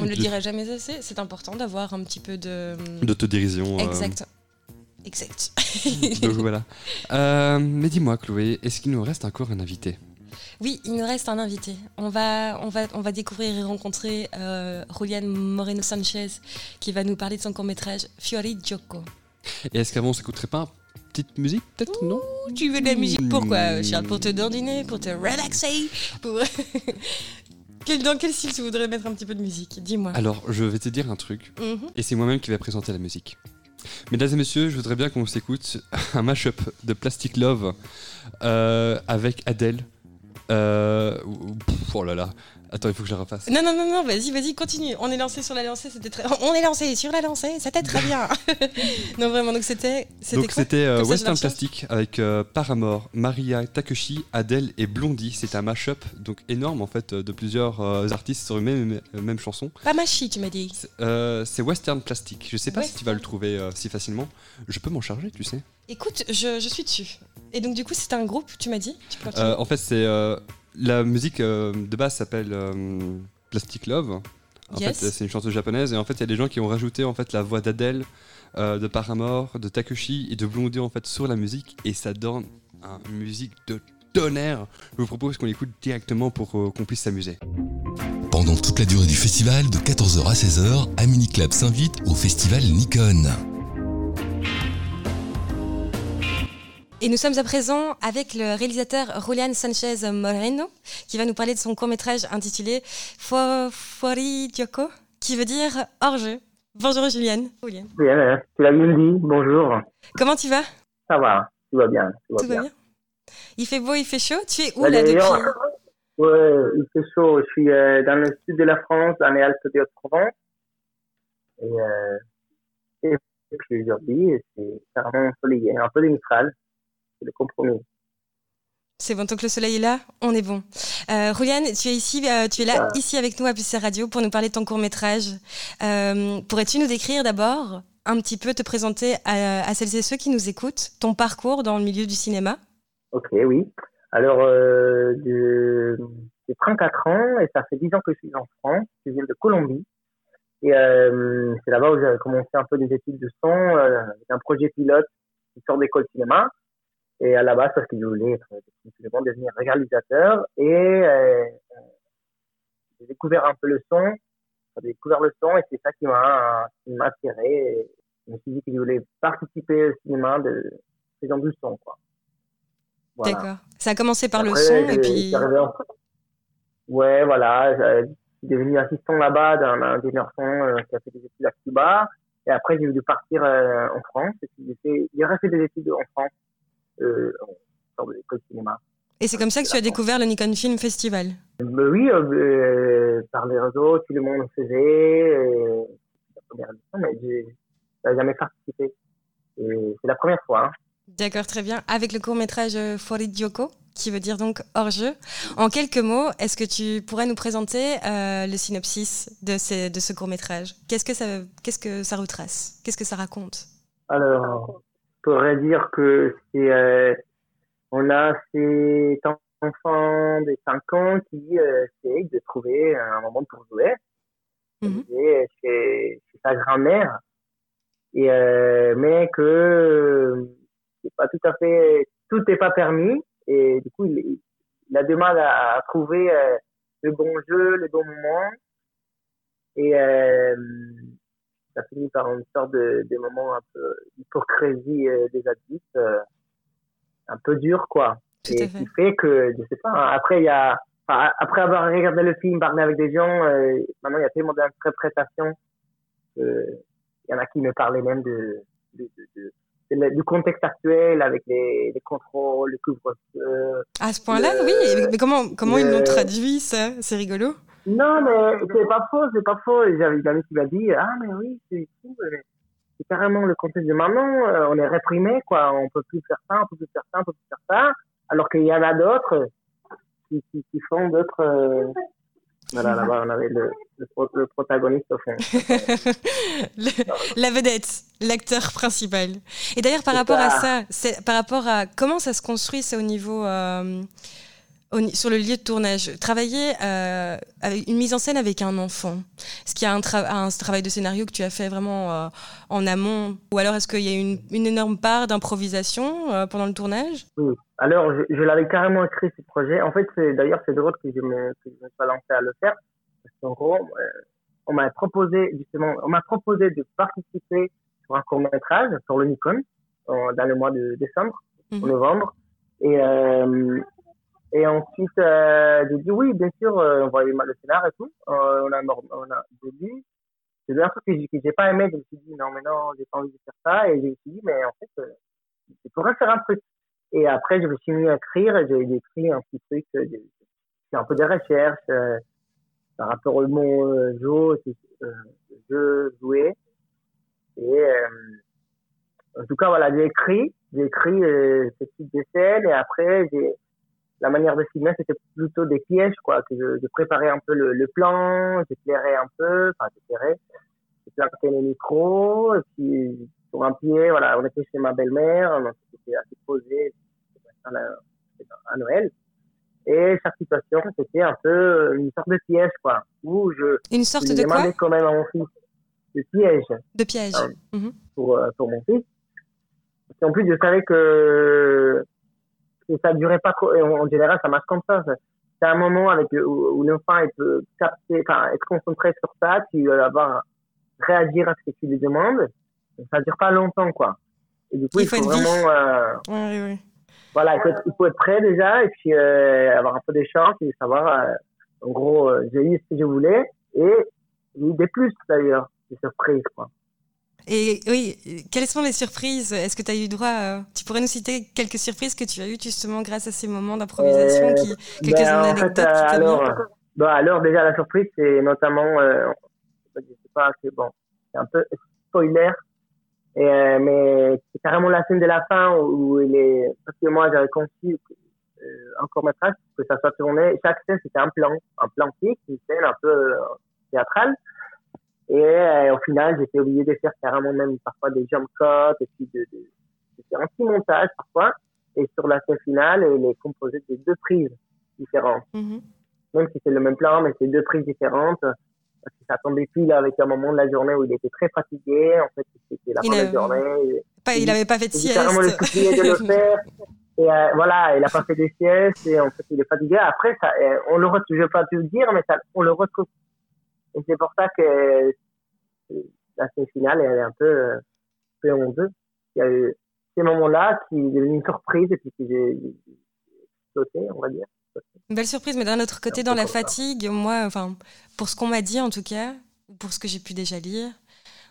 On ne le dira jamais assez. C'est important d'avoir un petit peu de. D'autodérision. euh, Exact. Exact. donc voilà. Euh, mais dis-moi, Chloé, est-ce qu'il nous reste encore un invité? Oui, il nous reste un invité. On va, on va, on va découvrir et rencontrer euh, Julian Moreno Sanchez qui va nous parler de son court-métrage Fiori Gioco. Et est-ce qu'avant on s'écouterait pas une petite musique, peut-être Non? Tu veux de la musique Pourquoi, Charles Pour te dandiner, pour te relaxer pour... Dans quel style tu voudrais mettre un petit peu de musique? Dis-moi. Alors, je vais te dire un truc. Mhm. Et c'est moi-même qui vais présenter la musique. Mesdames et messieurs, je voudrais bien qu'on s'écoute un mashup de Plastic Love euh, avec Adele. Euh, pff, oh là là. Attends, il faut que je la refasse. Non, non, non, non, vas-y, vas-y, continue. On est lancé sur la lancée, c'était très. On est lancé sur la lancée, c'était très bien. non, vraiment, donc c'était. Donc c'était euh, Western la Plastic avec euh, Paramore, Maria Takeshi, Adele et Blondie. C'est un mashup donc énorme en fait de plusieurs euh, artistes sur une même, même chanson. Pas Machi, tu m'as dit. C'est Western Plastic. Je sais pas si tu vas le trouver si facilement. Je peux m'en charger, tu sais. Écoute, je, je suis dessus. Et donc, du coup, c'est un groupe, tu m'as dit Tu Euh, en fait, c'est euh, la musique euh, de base s'appelle euh, Plastic Love. En Yes. fait, c'est une chanteuse japonaise et en fait, il y a des gens qui ont rajouté en fait la voix d'Adèle, euh, de Paramore, de Takeshi et de Blondie en fait sur la musique et ça donne une musique de tonnerre. Je vous propose qu'on l'écoute directement pour euh, qu'on puisse s'amuser. Pendant toute la durée du festival, de 14h à 16h, Amini Club s'invite au festival Nikon. Et nous sommes à présent avec le réalisateur Julian Sanchez Moreno, qui va nous parler de son court-métrage intitulé Fo- Fuori Gioco, qui veut dire hors-jeu. Bonjour Julian. Julian. Bien, euh, tu l'as bien dit, bonjour. Comment tu vas? Ça va, tout va bien. Tout va Tout va bien Il fait beau, il fait chaud Tu es où là depuis? Ouais, il fait chaud. Je suis euh, dans le sud de la France, dans les Alpes de Haute-Provence. Et, euh, et puis aujourd'hui, c'est ensoleillé, un peu de Mistral. C'est le compromis. C'est bon, tant que le soleil est là, on est bon. Euh, Julian, tu es ici, euh, tu es là, Ah. ici avec nous à PCR Radio pour nous parler de ton court métrage. Euh, Pourrais-tu nous décrire d'abord un petit peu, te présenter à, à celles et ceux qui nous écoutent, ton parcours dans le milieu du cinéma? Ok, oui. Alors, euh, j'ai 34 ans et ça fait 10 ans que je suis en France. Je viens de Colombie. Et c'est là-bas où j'ai commencé un peu des études de son, avec un projet pilote qui sort d'école cinéma. Et à la base, parce que je voulais être, devenir réalisateur. Et euh, j'ai découvert un peu le son. J'ai découvert le son et c'est ça qui m'a attiré. je me suis dit que je voulais participer au cinéma de faisant du son. quoi. D'accord. Ça a commencé par le son et puis. Ouais, voilà. Je suis devenu assistant là-bas d'un ingénieur son euh, qui a fait des études à Cuba. Et après, j'ai voulu partir euh, en France. J'ai refait des études en France, euh, cinéma. Et c'est comme ça que tu as découvert le Nikon Film Festival euh, Oui, euh, par les réseaux, tout le monde le faisait. C'est la première édition, mais je n'ai jamais participé. C'est la première fois. Hein. D'accord, très bien. Avec le court-métrage Forid Dioko qui veut dire donc hors-jeu. En quelques mots, est-ce que tu pourrais nous présenter euh, le synopsis de, ces, de ce court-métrage? Qu'est-ce que ça retrace? Qu'est-ce que ça raconte? Alors, je pourrais dire que c'est, euh, on a ces enfants de 5 ans qui euh, essayent de trouver un moment pour jouer. Mm chez, sa grand-mère. Et, euh, mais que c'est pas tout à fait, tout n'est pas permis et du coup, il, il a du mal à, trouver euh, le bon jeu, le bon moment. Et euh, ça finit par une sorte de, de moment un peu d'hypocrisie euh, des adultes, euh, un peu dur, quoi. Tout et qui fait que, je sais pas, hein, après, il y a, après avoir regardé le film, parlé avec des gens, euh, maintenant, il y a tellement d'interprétations il y en a qui me parlaient même de, de, de du contexte actuel avec les, les contrôles, le couvre-feu. À ce point-là, oui. Mais comment, comment ils l'ont traduit, ça? C'est rigolo. Non, mais c'est pas faux, c'est pas faux. J'avais une amie qui m'a dit Ah, mais oui, c'est C'est carrément le contexte de maintenant. Euh, on est réprimé, quoi. On peut plus faire ça, on peut plus faire ça, on peut plus faire ça. Alors qu'il y en a d'autres qui, qui, qui font d'autres. Euh, voilà, là-bas, on avait le, le, protagoniste au fond. la vedette, l'acteur principal. Et d'ailleurs, par rapport à ça, par rapport à comment ça se construit, c'est au niveau. Euh, sur le lieu de tournage, travailler euh, avec une mise en scène avec un enfant, est-ce qu'il y a un, un, travail de scénario que tu as fait vraiment euh, en amont? Ou alors est-ce qu'il y a une, une énorme part d'improvisation euh, pendant le tournage? Oui, alors je, je l'avais carrément écrit ce projet. En fait, d'ailleurs, c'est drôle que je, me, que je me sois lancé à le faire. Parce qu'en gros, euh, on m'a proposé, justement, on m'a proposé de participer sur un court métrage sur le Nikon dans le mois de décembre, mmh. novembre. Et, euh, et ensuite, euh, j'ai dit oui, bien sûr, euh, envoyez-moi le scénar et tout. Euh, on a, on a début. C'est bien sûr que j'ai pas aimé. Je me suis dit non, mais non, j'ai pas envie de faire ça. Et je me suis dit, mais en fait, euh, je pourrais faire un truc. Et après, je me suis mis à écrire et j'ai écrit un petit truc. Euh, j'ai fait un peu des recherches euh, par rapport au mot euh, jeu, jeu, jouer. Et en tout cas, voilà, j'ai écrit, j'ai écrit ce type de scène et après, j'ai la manière de filmer, c'était plutôt des pièges, quoi, que je, je préparais un peu le, le plan, j'éclairais un peu, enfin, j'éclairais, j'ai planté les micros, et puis, sur un pied, voilà, on était chez ma belle-mère, on était assez posé, à Noël. Et chaque situation, c'était un peu une sorte de piège, quoi, où je, une sorte de quoi? quand même à mon fils de piège. De piège. Mhm. pour, euh, pour mon fils. Et en plus, je savais que et ça durait pas trop. Et en général, ça marche comme ça. C'est un moment avec où, l'enfant peut capter, enfin, être concentré sur ça, tu vas avoir réagir à ce que tu lui demandes. Ça dure pas longtemps, quoi. Et du coup, il, faut, vraiment. Euh, oui, oui. Voilà, il faut, être, il faut, être, prêt déjà et puis euh, avoir un peu d'échange et savoir. Euh, en gros, euh, j'ai eu ce que je voulais et des plus d'ailleurs, des surprises, quoi. Et oui, quelles sont les surprises? Est-ce que tu as eu droit à... Tu pourrais nous citer quelques surprises que tu as eues justement grâce à ces moments d'improvisation qui... Quelques ben, anecdotes fait, alors, bah, alors, déjà, la surprise, c'est notamment... Euh, je sais pas, c'est bon, c'est un peu spoiler, et, euh, mais c'est carrément la scène de la fin où il est... Parce que moi, j'avais conçu euh, un court-métrage, que ça soit tourné. Chaque scène, c'était un plan, un plan fixe, une scène un peu euh, théâtrale. Et euh, au final, j'étais obligé de faire carrément même parfois des jump cuts et puis de, de, de faire un petit montage parfois. Et sur la scène finale, elle est composée de deux prises différentes. Mm-hmm. Même si c'est le même plan, mais c'est deux prises différentes. parce que ça tombait pile avec un moment de la journée où il était très fatigué. En fait, c'était la fin de la journée. Pas, il n'avait pas fait de sieste. carrément le de le faire. Et euh, voilà, il n'a pas fait de sieste et en fait, il est fatigué. Après, ça, euh, on le retrouve, je vais pas te le dire, mais ça, on le retrouve. Et c'est pour ça que la scène finale, elle est un peu, un peu honteuse. Il y a eu ces moments-là qui est devenu une surprise et puis qui j'ai sauté, on va dire. Une belle surprise, mais d'un autre côté, dans la fatigue, moi, enfin, pour ce qu'on m'a dit en tout cas, pour ce que j'ai pu déjà lire,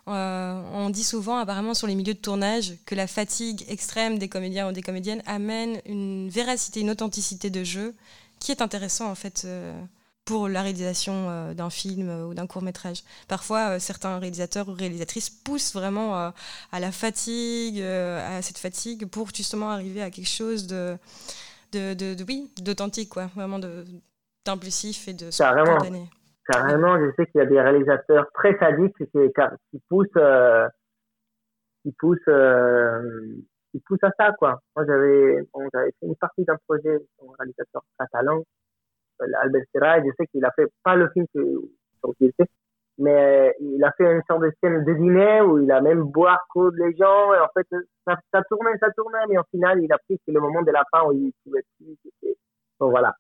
euh, on dit souvent, apparemment, sur les milieux de tournage, que la fatigue extrême des comédiens ou des comédiennes amène une véracité, une authenticité de jeu qui est intéressant en fait euh, pour la réalisation euh, d'un film ou d'un court métrage. Parfois, certains réalisateurs ou réalisatrices poussent vraiment à la fatigue, à cette fatigue, pour justement arriver à quelque chose de de, oui, d'authentique, quoi, vraiment d'impulsif et de spontané. Carrément, je sais qu'il y a des réalisateurs très sadiques qui, qui poussent, euh, qui poussent, euh, qui poussent à ça, quoi. Moi, j'avais, j'avais fait une partie d'un projet, un réalisateur catalan, Albert Serra, je sais qu'il a fait pas le film que, sur lequel il mais il a fait une sorte de scène de dîner où il a même boire contre les gens et en fait ça, ça, tournait ça tournait mais au final il a pris le moment de la fin où il pouvait plus bon voilà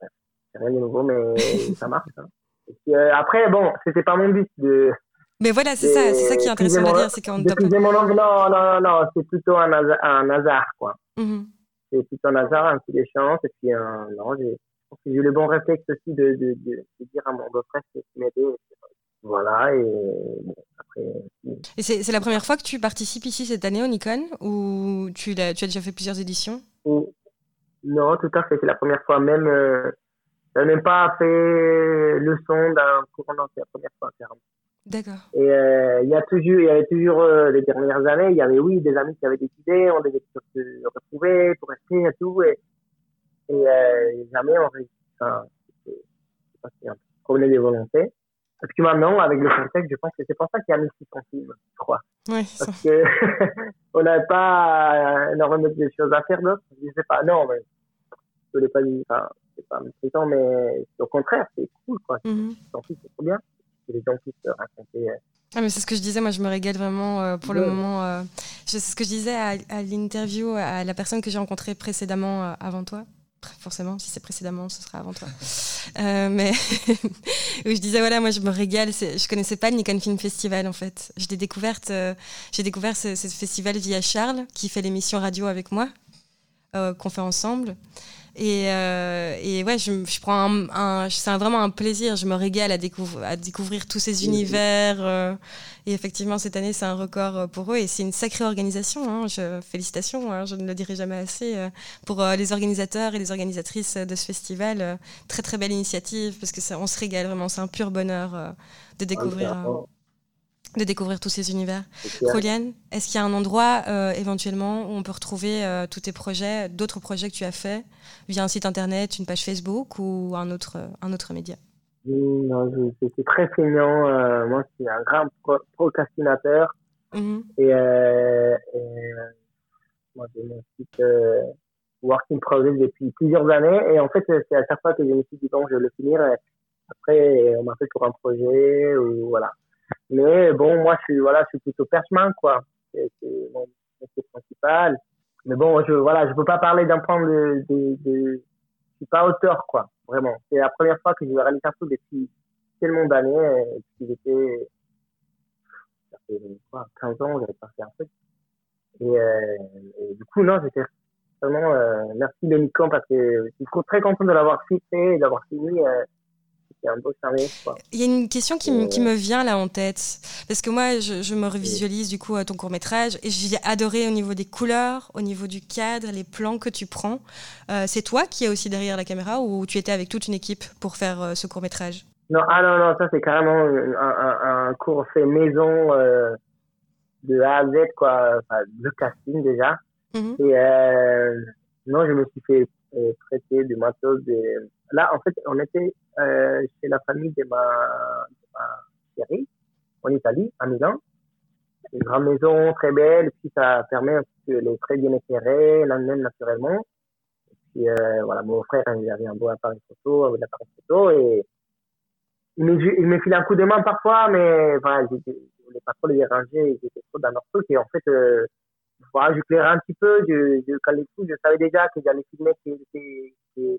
c'est rien de nouveau mais ça marche hein. euh, après bon c'était pas mon but de mais voilà c'est ça c'est ça qui est intéressant de dire c'est qu'on mon non non non c'est plutôt un hasard, un hasard quoi mm-hmm. c'est plutôt un hasard un petit de chance et puis un non j'ai j'ai eu le bon réflexe aussi de, de, de, dire à mon beau-frère que m'aider. Voilà, et après. Et c'est la première fois que tu participes ici cette année au Nikon ou tu, as, tu as déjà fait plusieurs éditions? Non, tout à fait, c'est la première fois. Même, euh, même pas fait le son d'un courant, c'est la première fois, D'accord. Et euh, il y a toujours, il y avait toujours euh, les dernières années, il y avait oui des amis qui avaient décidé, on devait se retrouver pour rester et tout, et et euh, jamais on réussit. Enfin, c'est un problème de volonté. Parce que maintenant, avec le contexte, je pense que c'est pour ça qu'il y a mis 600 films, je crois. Oui, Parce que on n'a pas énormément de choses à faire d'autres. Je sais pas, non, mais je ne l'ai pas dit, enfin, c'est pas méprisant, mais au contraire, c'est cool, quoi. Mm -hmm. c'est trop bien. Les gens puissent raconter. Euh, ah, mais c'est ce que je disais, moi je me régale vraiment euh, pour le moment. Euh, c'est ce que je disais à, à l'interview à la personne que j'ai rencontrée précédemment avant toi forcément, si c'est précédemment, ce sera avant toi. Euh, mais où je disais, voilà, moi je me régale. Je connaissais pas le Nikon Film Festival en fait. Euh, j'ai découvert ce, festival via Charles, qui fait l'émission radio avec moi, euh, qu'on fait ensemble. Et, euh, et, ouais, je, je prends un, un c'est vraiment un plaisir. Je me régale à, découvrir, à découvrir tous ces univers. Euh, et effectivement, cette année, c'est un record euh, pour eux. Et c'est une sacrée organisation. Hein. Je, félicitations, hein, je ne le dirai jamais assez, pour les organisateurs et les organisatrices de ce festival. très, très belle initiative, parce que ça, on se régale vraiment. C'est un pur bonheur de découvrir de découvrir tous ces univers. Roliane, est-ce qu'il y a un endroit euh, éventuellement où on peut retrouver euh, tous tes projets, d'autres projets que tu as faits via un site internet, une page Facebook ou un autre, un autre média? Non, c'est très feignant. Euh, moi, je suis un grand procrastinateur. Mm-hmm. Et, moi, j'ai mon site Work in Progress depuis plusieurs années. Et en fait, c'est à chaque fois que je me suis dit, bon, je vais le finir. Après, on m'a fait pour un projet ou voilà. Mais bon, moi, je suis, voilà, je suis plutôt perchemin, quoi. C'est mon métier principal. Mais bon, je, voilà, je peux pas parler d'un point de, de, de, je suis pas auteur, quoi. Vraiment. C'est la première fois que je vais réaliser un truc depuis tellement d'années, depuis j'étais, ça fait, quoi, 15 ans, j'avais pas fait un truc. Et, euh, et du coup, non, j'étais vraiment, euh, merci le parce que je suis très content de l'avoir fait, d'avoir fini, il y a une question qui, me vient là en tête, parce que moi, je, me revisualise du coup à ton court métrage, et j'ai adoré au niveau des couleurs, au niveau du cadre, les plans que tu prends. Euh, c'est toi qui es aussi derrière la caméra, ou tu étais avec toute une équipe pour faire euh, ce court métrage Non, ah non, non, ça c'est carrément un, cours fait maison euh, de A à Z, quoi, enfin, de casting déjà. Mhm. Et non, je me suis fait traiter du matos, de Là, en fait, on était euh, chez la famille de ma, ma chérie, en Italie, à Milan. Une grande maison très belle, et puis ça permet que les très bien éclairés, l'année naturellement. Et puis euh, voilà, mon frère, il avait un beau appareil photo, un appareil photo, et il me, il me file un coup de main parfois, mais voilà, je voulais pas trop les déranger, j'étais trop dans leur truc. Et en fait, euh, voilà, je clairais un petit peu, je, je calais tout, je savais déjà que j'allais filmer que c'était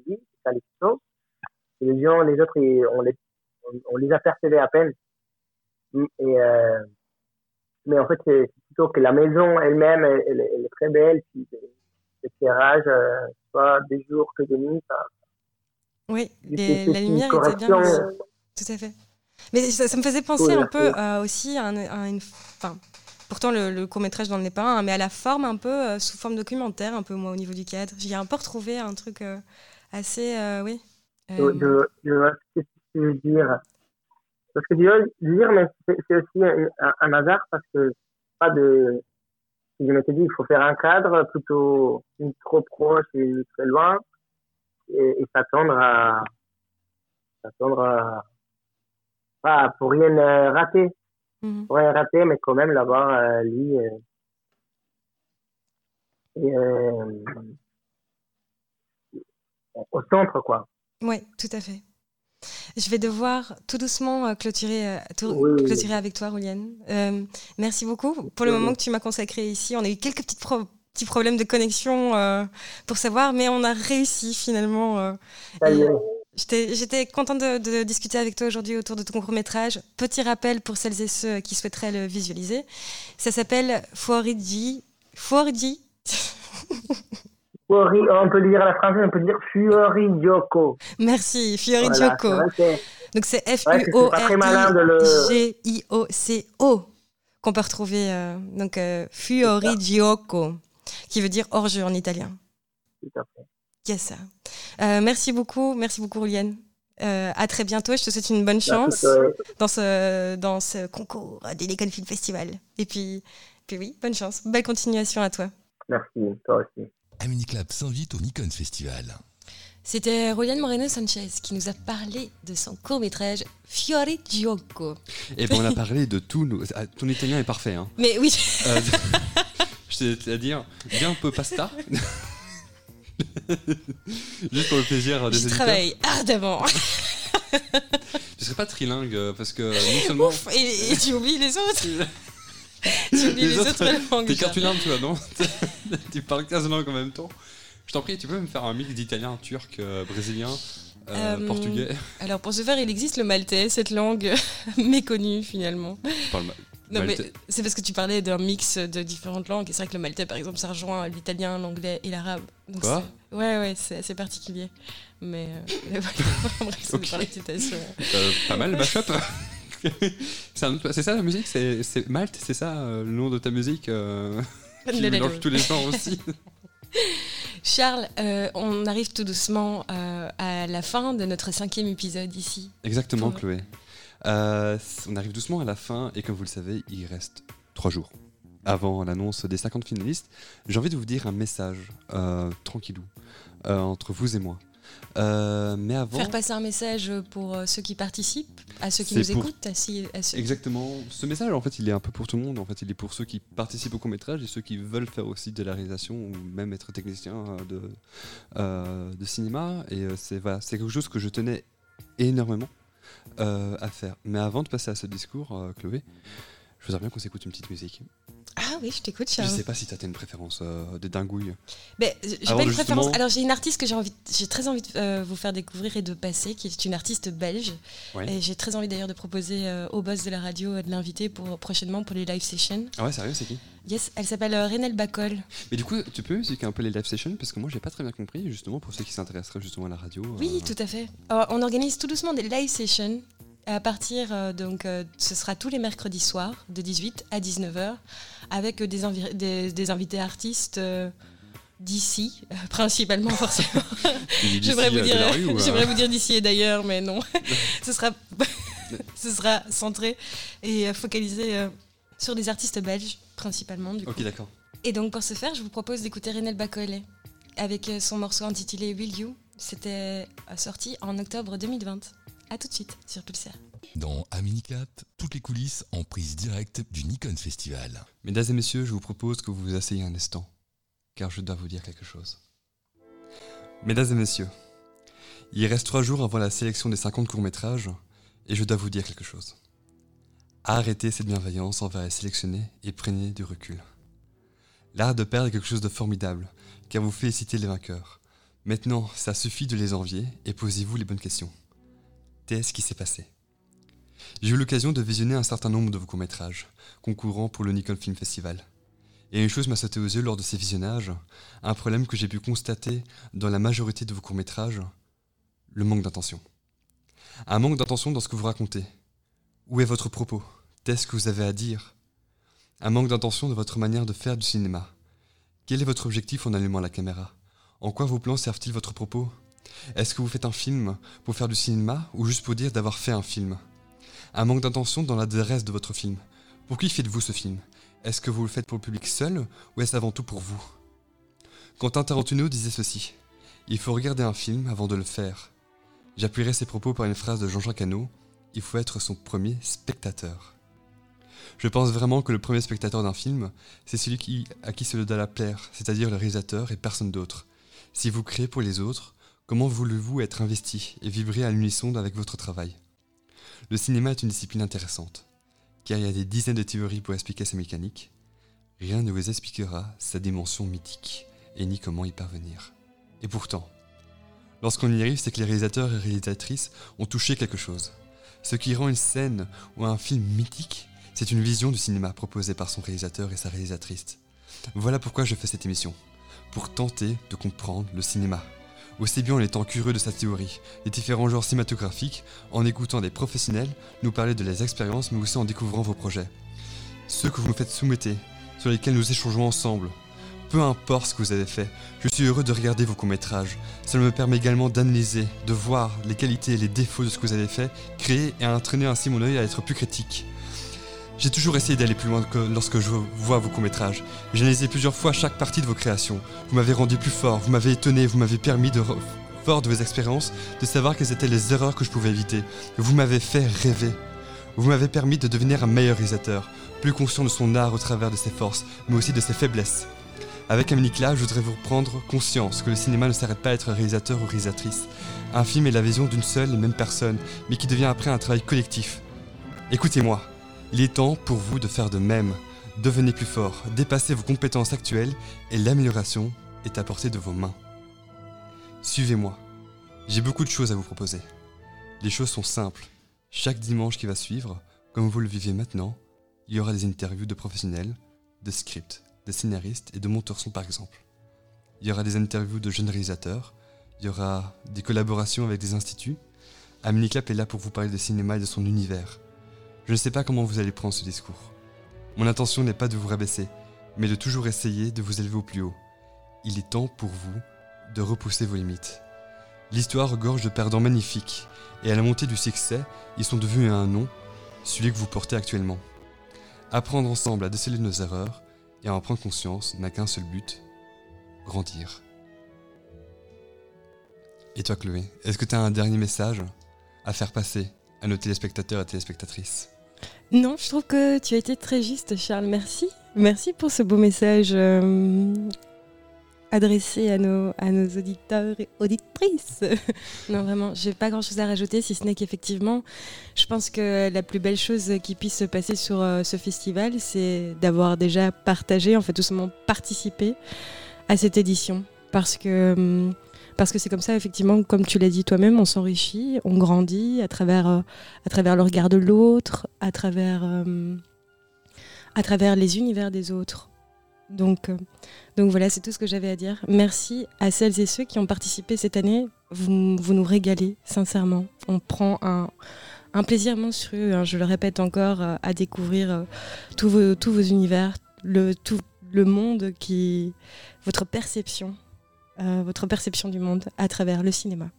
lui. Et les gens, les autres, on les, on, les apercevait à peine. Et, euh, mais en fait, c'est plutôt que la maison elle-même, elle, elle, est très belle. Puis l'éclairage, euh, soit des jours que de nuit, ça. Oui, la lumière était bien. Tout à fait. Mais ça, me faisait penser un peu euh, aussi à, une. Enfin, pourtant, le, court-métrage n'en est pas un, mais à la forme un peu euh, sous forme documentaire, un peu moi au niveau du cadre. J'ai un peu retrouvé un truc euh, assez. oui. Je, je, vois ce que tu veux dire? Parce que dire, mais c'est aussi un, hasard parce que pas de. Je m'étais dit, il faut faire un cadre plutôt trop proche et très loin et, s'attendre à. s'attendre à pour rien euh, rater. Mhm. Pour rien rater, mais quand même l'avoir euh, lui. Euh, au centre, quoi. Oui, tout à fait. Je vais devoir tout doucement clôturer, clôturer avec toi, Rouliane. merci beaucoup pour le moment que tu m'as consacré ici. On a eu quelques petites petits problèmes de connexion pour savoir, mais on a réussi finalement. J'étais contente de, discuter avec toi aujourd'hui autour de ton court métrage. Petit rappel pour celles et ceux qui souhaiteraient le visualiser. Ça s'appelle Fuorigi. Fuorigi. on peut dire à la française, on peut dire Fuori Gioco. Merci, Fuori Gioco. Donc c'est F-U-O-R-I-G-I-O-C-O qu'on peut retrouver. Euh, donc euh, Gioco, qui veut dire hors-jeu en italien. Tout à fait. Yes. Euh, merci beaucoup, merci beaucoup, Rouliane. Euh, à très bientôt. Je te souhaite une bonne chance dans ce, dans ce concours des Nikon Film Festival. Et puis, puis oui, bonne chance. Belle continuation à toi. Merci, toi aussi. Club s'invite au Nikon Festival. C'était Roliane Moreno Sanchez qui nous a parlé de son court métrage Fiori Gioco. Et ben on a parlé de tout. Nos... Ah, ton italien est parfait. Hein. Mais oui. Euh, C'est-à-dire, bien un peu pasta. Juste pour le plaisir des Je travaille ardemment. tu serais pas trilingue euh, parce que non seulement. Ouf, et, tu oublies les autres. tu oublies les, autres, langues. T'es cartulin, tu vois, non Tu parles 15 langues en même temps. Je t'en prie, tu peux me faire un mix d'italien, turc, euh, brésilien, euh, portugais Alors pour ce faire, il existe le maltais, cette langue méconnue finalement. Tu parles non, mais c'est parce que tu parlais d'un mix de différentes langues. Et c'est vrai que le maltais, par exemple, ça rejoint l'italien, l'anglais et l'arabe. Quoi Ouais, ouais, c'est assez particulier. Mais, euh, bref, okay. euh, Pas mal le mashup C'est ça la musique? C'est Malte, c'est ça euh, le nom de ta musique euh, Qui mélange tous les genres aussi? Charles, euh, on arrive tout doucement à la fin de notre cinquième épisode ici. Exactement, Chloé. Euh, on arrive doucement à la fin et comme vous le savez, il reste trois jours avant l'annonce des 50 finalistes. J'ai envie de vous dire un message euh, tranquillou euh, entre vous et moi. mais avant... Faire passer un message pour ceux qui participent, à ceux qui nous écoutent. Exactement. Ce message, en fait, il est un peu pour tout le monde. En fait, il est pour ceux qui participent au court métrage et ceux qui veulent faire aussi de la réalisation ou même être technicien de, de cinéma. Et c'est voilà, quelque chose que je tenais énormément à faire. Mais avant de passer à ce discours, euh, Chloé, je voudrais bien qu'on s'écoute une petite musique. Ah oui, je t'écoute. Je sais pas si tu as une préférence euh, de dingouille. Mais j'ai pas une préférence. Alors j'ai une artiste que j'ai envie, j'ai très envie de vous faire découvrir et de passer, qui est une artiste belge. Et j'ai très envie d'ailleurs de proposer au boss de la radio de l'inviter pour prochainement pour les live sessions. Ah ouais, sérieux, c'est qui? Yes, elle s'appelle Renelle Bacol. Mais du coup, tu peux expliquer un peu les live sessions? Parce que moi j'ai pas très bien compris justement pour ceux qui s'intéresseraient justement à la radio. Oui, tout à fait. on organise tout doucement des live sessions à partir, euh, donc, euh, ce sera tous les mercredis soirs, de 18 à 19h, avec des, des, invités artistes euh, d'ici, principalement forcément. J'aimerais vous, dire, vous dire d'ici et d'ailleurs, mais non. ce, sera, ce sera centré et focalisé sur des artistes belges, principalement. Du ok, d'accord. Et donc, pour ce faire, je vous propose d'écouter Renel Bacolé avec son morceau intitulé Will You. C'était sorti en octobre 2020. A tout de suite sur Pulsar. Dans Aminicap, toutes les coulisses en prise directe du Nikon Festival. Mesdames et messieurs, je vous propose que vous vous asseyez un instant, car je dois vous dire quelque chose. Mesdames et messieurs, il reste trois jours avant la sélection des 50 courts-métrages Et je dois vous dire quelque chose. Arrêtez cette bienveillance envers les sélectionnés et prenez du recul. L'art de perdre est quelque chose de formidable, car vous félicitez les vainqueurs. Maintenant, ça suffit de les envier et posez-vous les bonnes questions. Qu'est-ce qui s'est passé J'ai eu l'occasion de visionner un certain nombre de vos courts-métrages, concourant pour le Nikon Film Festival. Et une chose m'a sauté aux yeux lors de ces visionnages, un problème que j'ai pu constater dans la majorité de vos courts-métrages, le manque d'intention. Un manque d'intention dans ce que vous racontez. Où est votre propos? Qu'est-ce que vous avez à dire? Un manque d'intention de votre manière de faire du cinéma. Quel est votre objectif en allumant la caméra? En quoi vos plans servent-ils votre propos? Est-ce que vous faites un film pour faire du cinéma ou juste pour dire d'avoir fait un film? Un manque d'intention dans l'adresse de votre film. Pour qui faites-vous ce film? Est-ce que vous le faites pour le public seul ou est-ce avant tout pour vous? Quentin Tarantino disait ceci. Il faut regarder un film avant de le faire. J'appuierai ces propos par une phrase de Jean-Jacques Hano il faut être son premier spectateur. Je pense vraiment que le premier spectateur d'un film, c'est celui qui, à qui cela doit la plaire, c'est-à-dire le réalisateur et personne d'autre. Si vous créez pour les autres, comment voulez-vous être investi et vibrer à l'unisson avec votre travail? Le cinéma est une discipline intéressante, car il y a des dizaines de théories pour expliquer sa mécanique. Rien ne vous expliquera sa dimension mythique, et ni comment y parvenir. Et pourtant, lorsqu'on y arrive, c'est que les réalisateurs et réalisatrices ont touché quelque chose. Ce qui rend une scène ou un film mythique, c'est une vision du cinéma proposée par son réalisateur et sa réalisatrice. Voilà pourquoi je fais cette émission. Pour tenter de comprendre le cinéma. Aussi bien en étant curieux de sa théorie, des différents genres cinématographiques, en écoutant des professionnels nous parler de leurs expériences, mais aussi en découvrant vos projets. Ceux que vous nous faites soumettre, sur lesquels nous échangeons ensemble, peu importe ce que vous avez fait, je suis heureux de regarder vos courts-métrages. Cela me permet également d'analyser, de voir les qualités et les défauts de ce que vous avez fait, créer et entraîner ainsi mon œil à être plus critique. J'ai toujours essayé d'aller plus loin que lorsque je vois vos courts-métrages. J'ai analysé plusieurs fois chaque partie de vos créations. Vous m'avez rendu plus fort, vous m'avez étonné, vous m'avez permis de, fort de vos expériences, de savoir quelles étaient les erreurs que je pouvais éviter. Vous m'avez fait rêver. Vous m'avez permis de devenir un meilleur réalisateur, plus conscient de son art au travers de ses forces, mais aussi de ses faiblesses. Avec Là, je voudrais vous prendre conscience que le cinéma ne s'arrête pas à être réalisateur ou réalisatrice. Un film est la vision d'une seule et même personne, mais qui devient après un travail collectif. Écoutez-moi, il est temps pour vous de faire de même. Devenez plus fort, dépassez vos compétences actuelles et l'amélioration est à portée de vos mains. Suivez-moi. J'ai beaucoup de choses à vous proposer. Les choses sont simples. Chaque dimanche qui va suivre, comme vous le vivez maintenant, il y aura des interviews de professionnels, de scripts, des scénaristes et de monteurs son par exemple. Il y aura des interviews de jeunes réalisateurs, il y aura des collaborations avec des instituts. Amélie est là pour vous parler de cinéma et de son univers. Je ne sais pas comment vous allez prendre ce discours. Mon intention n'est pas de vous rabaisser, mais de toujours essayer de vous élever au plus haut. Il est temps pour vous de repousser vos limites. L'histoire regorge de perdants magnifiques, et à la montée du succès, ils sont devenus un nom, celui que vous portez actuellement. Apprendre ensemble à déceler nos erreurs, et en prendre conscience n'a qu'un seul but, grandir. Et toi Chloé, est-ce que tu as un dernier message à faire passer à nos téléspectateurs et téléspectatrices? Non, je trouve que tu as été très juste Charles, merci. Merci pour ce beau message euh, adressé à nos, auditeurs et auditrices. non, vraiment, j'ai pas grand chose à rajouter, si ce n'est qu'effectivement, je pense que la plus belle chose qui puisse se passer sur euh, ce festival, c'est d'avoir déjà partagé, en fait, tout simplement participé à cette édition. Parce que. Hum, parce que c'est comme ça, effectivement, comme tu l'as dit toi-même, on s'enrichit, on grandit à travers, euh, à travers le regard de l'autre, à travers, hum, à travers les univers des autres. Donc, euh, donc voilà, c'est tout ce que j'avais à dire. Merci à celles et ceux qui ont participé cette année. Vous, vous nous régalez, sincèrement. On prend un, un plaisir monstrueux, hein, je le répète encore, euh, à découvrir euh, tous, vos, tous vos univers, le, tout le monde qui. votre perception, votre perception du monde à travers le cinéma.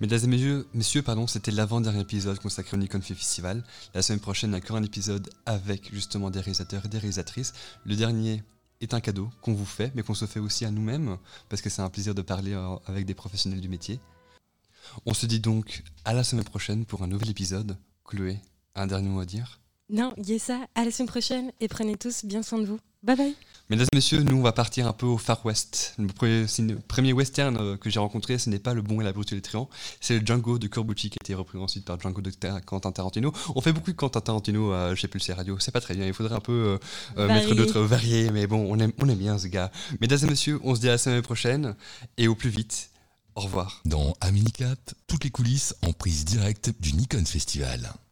Mesdames et messieurs, messieurs pardon, c'était l'avant-dernier épisode consacré au Nikon Festival. La semaine prochaine, encore un épisode avec justement des réalisateurs et des réalisatrices. Le dernier est un cadeau qu'on vous fait, mais qu'on se fait aussi à nous-mêmes, parce que c'est un plaisir de parler euh, avec des professionnels du métier. On se dit donc à la semaine prochaine pour un nouvel épisode. Chloé, un dernier mot à dire? Non, Yessa, à la semaine prochaine et prenez tous bien soin de vous. Bye bye Mesdames et messieurs, nous on va partir un peu au Far West. Le premier, le premier western euh, que j'ai rencontré, ce n'est pas Le Bon et la Brute et les c'est le Django de Corbucci qui a été repris ensuite par Django de Quentin Tarantino. On fait beaucoup de Quentin Tarantino euh, chez Pulsar Radio, c'est pas très bien, il faudrait un peu euh, mettre d'autres variés, mais bon, on aime, on aime bien ce gars. Mesdames et messieurs, on se dit à la semaine prochaine et au plus vite. Au revoir. Dans Aminicap, toutes les coulisses en prise directe du Nikon Festival.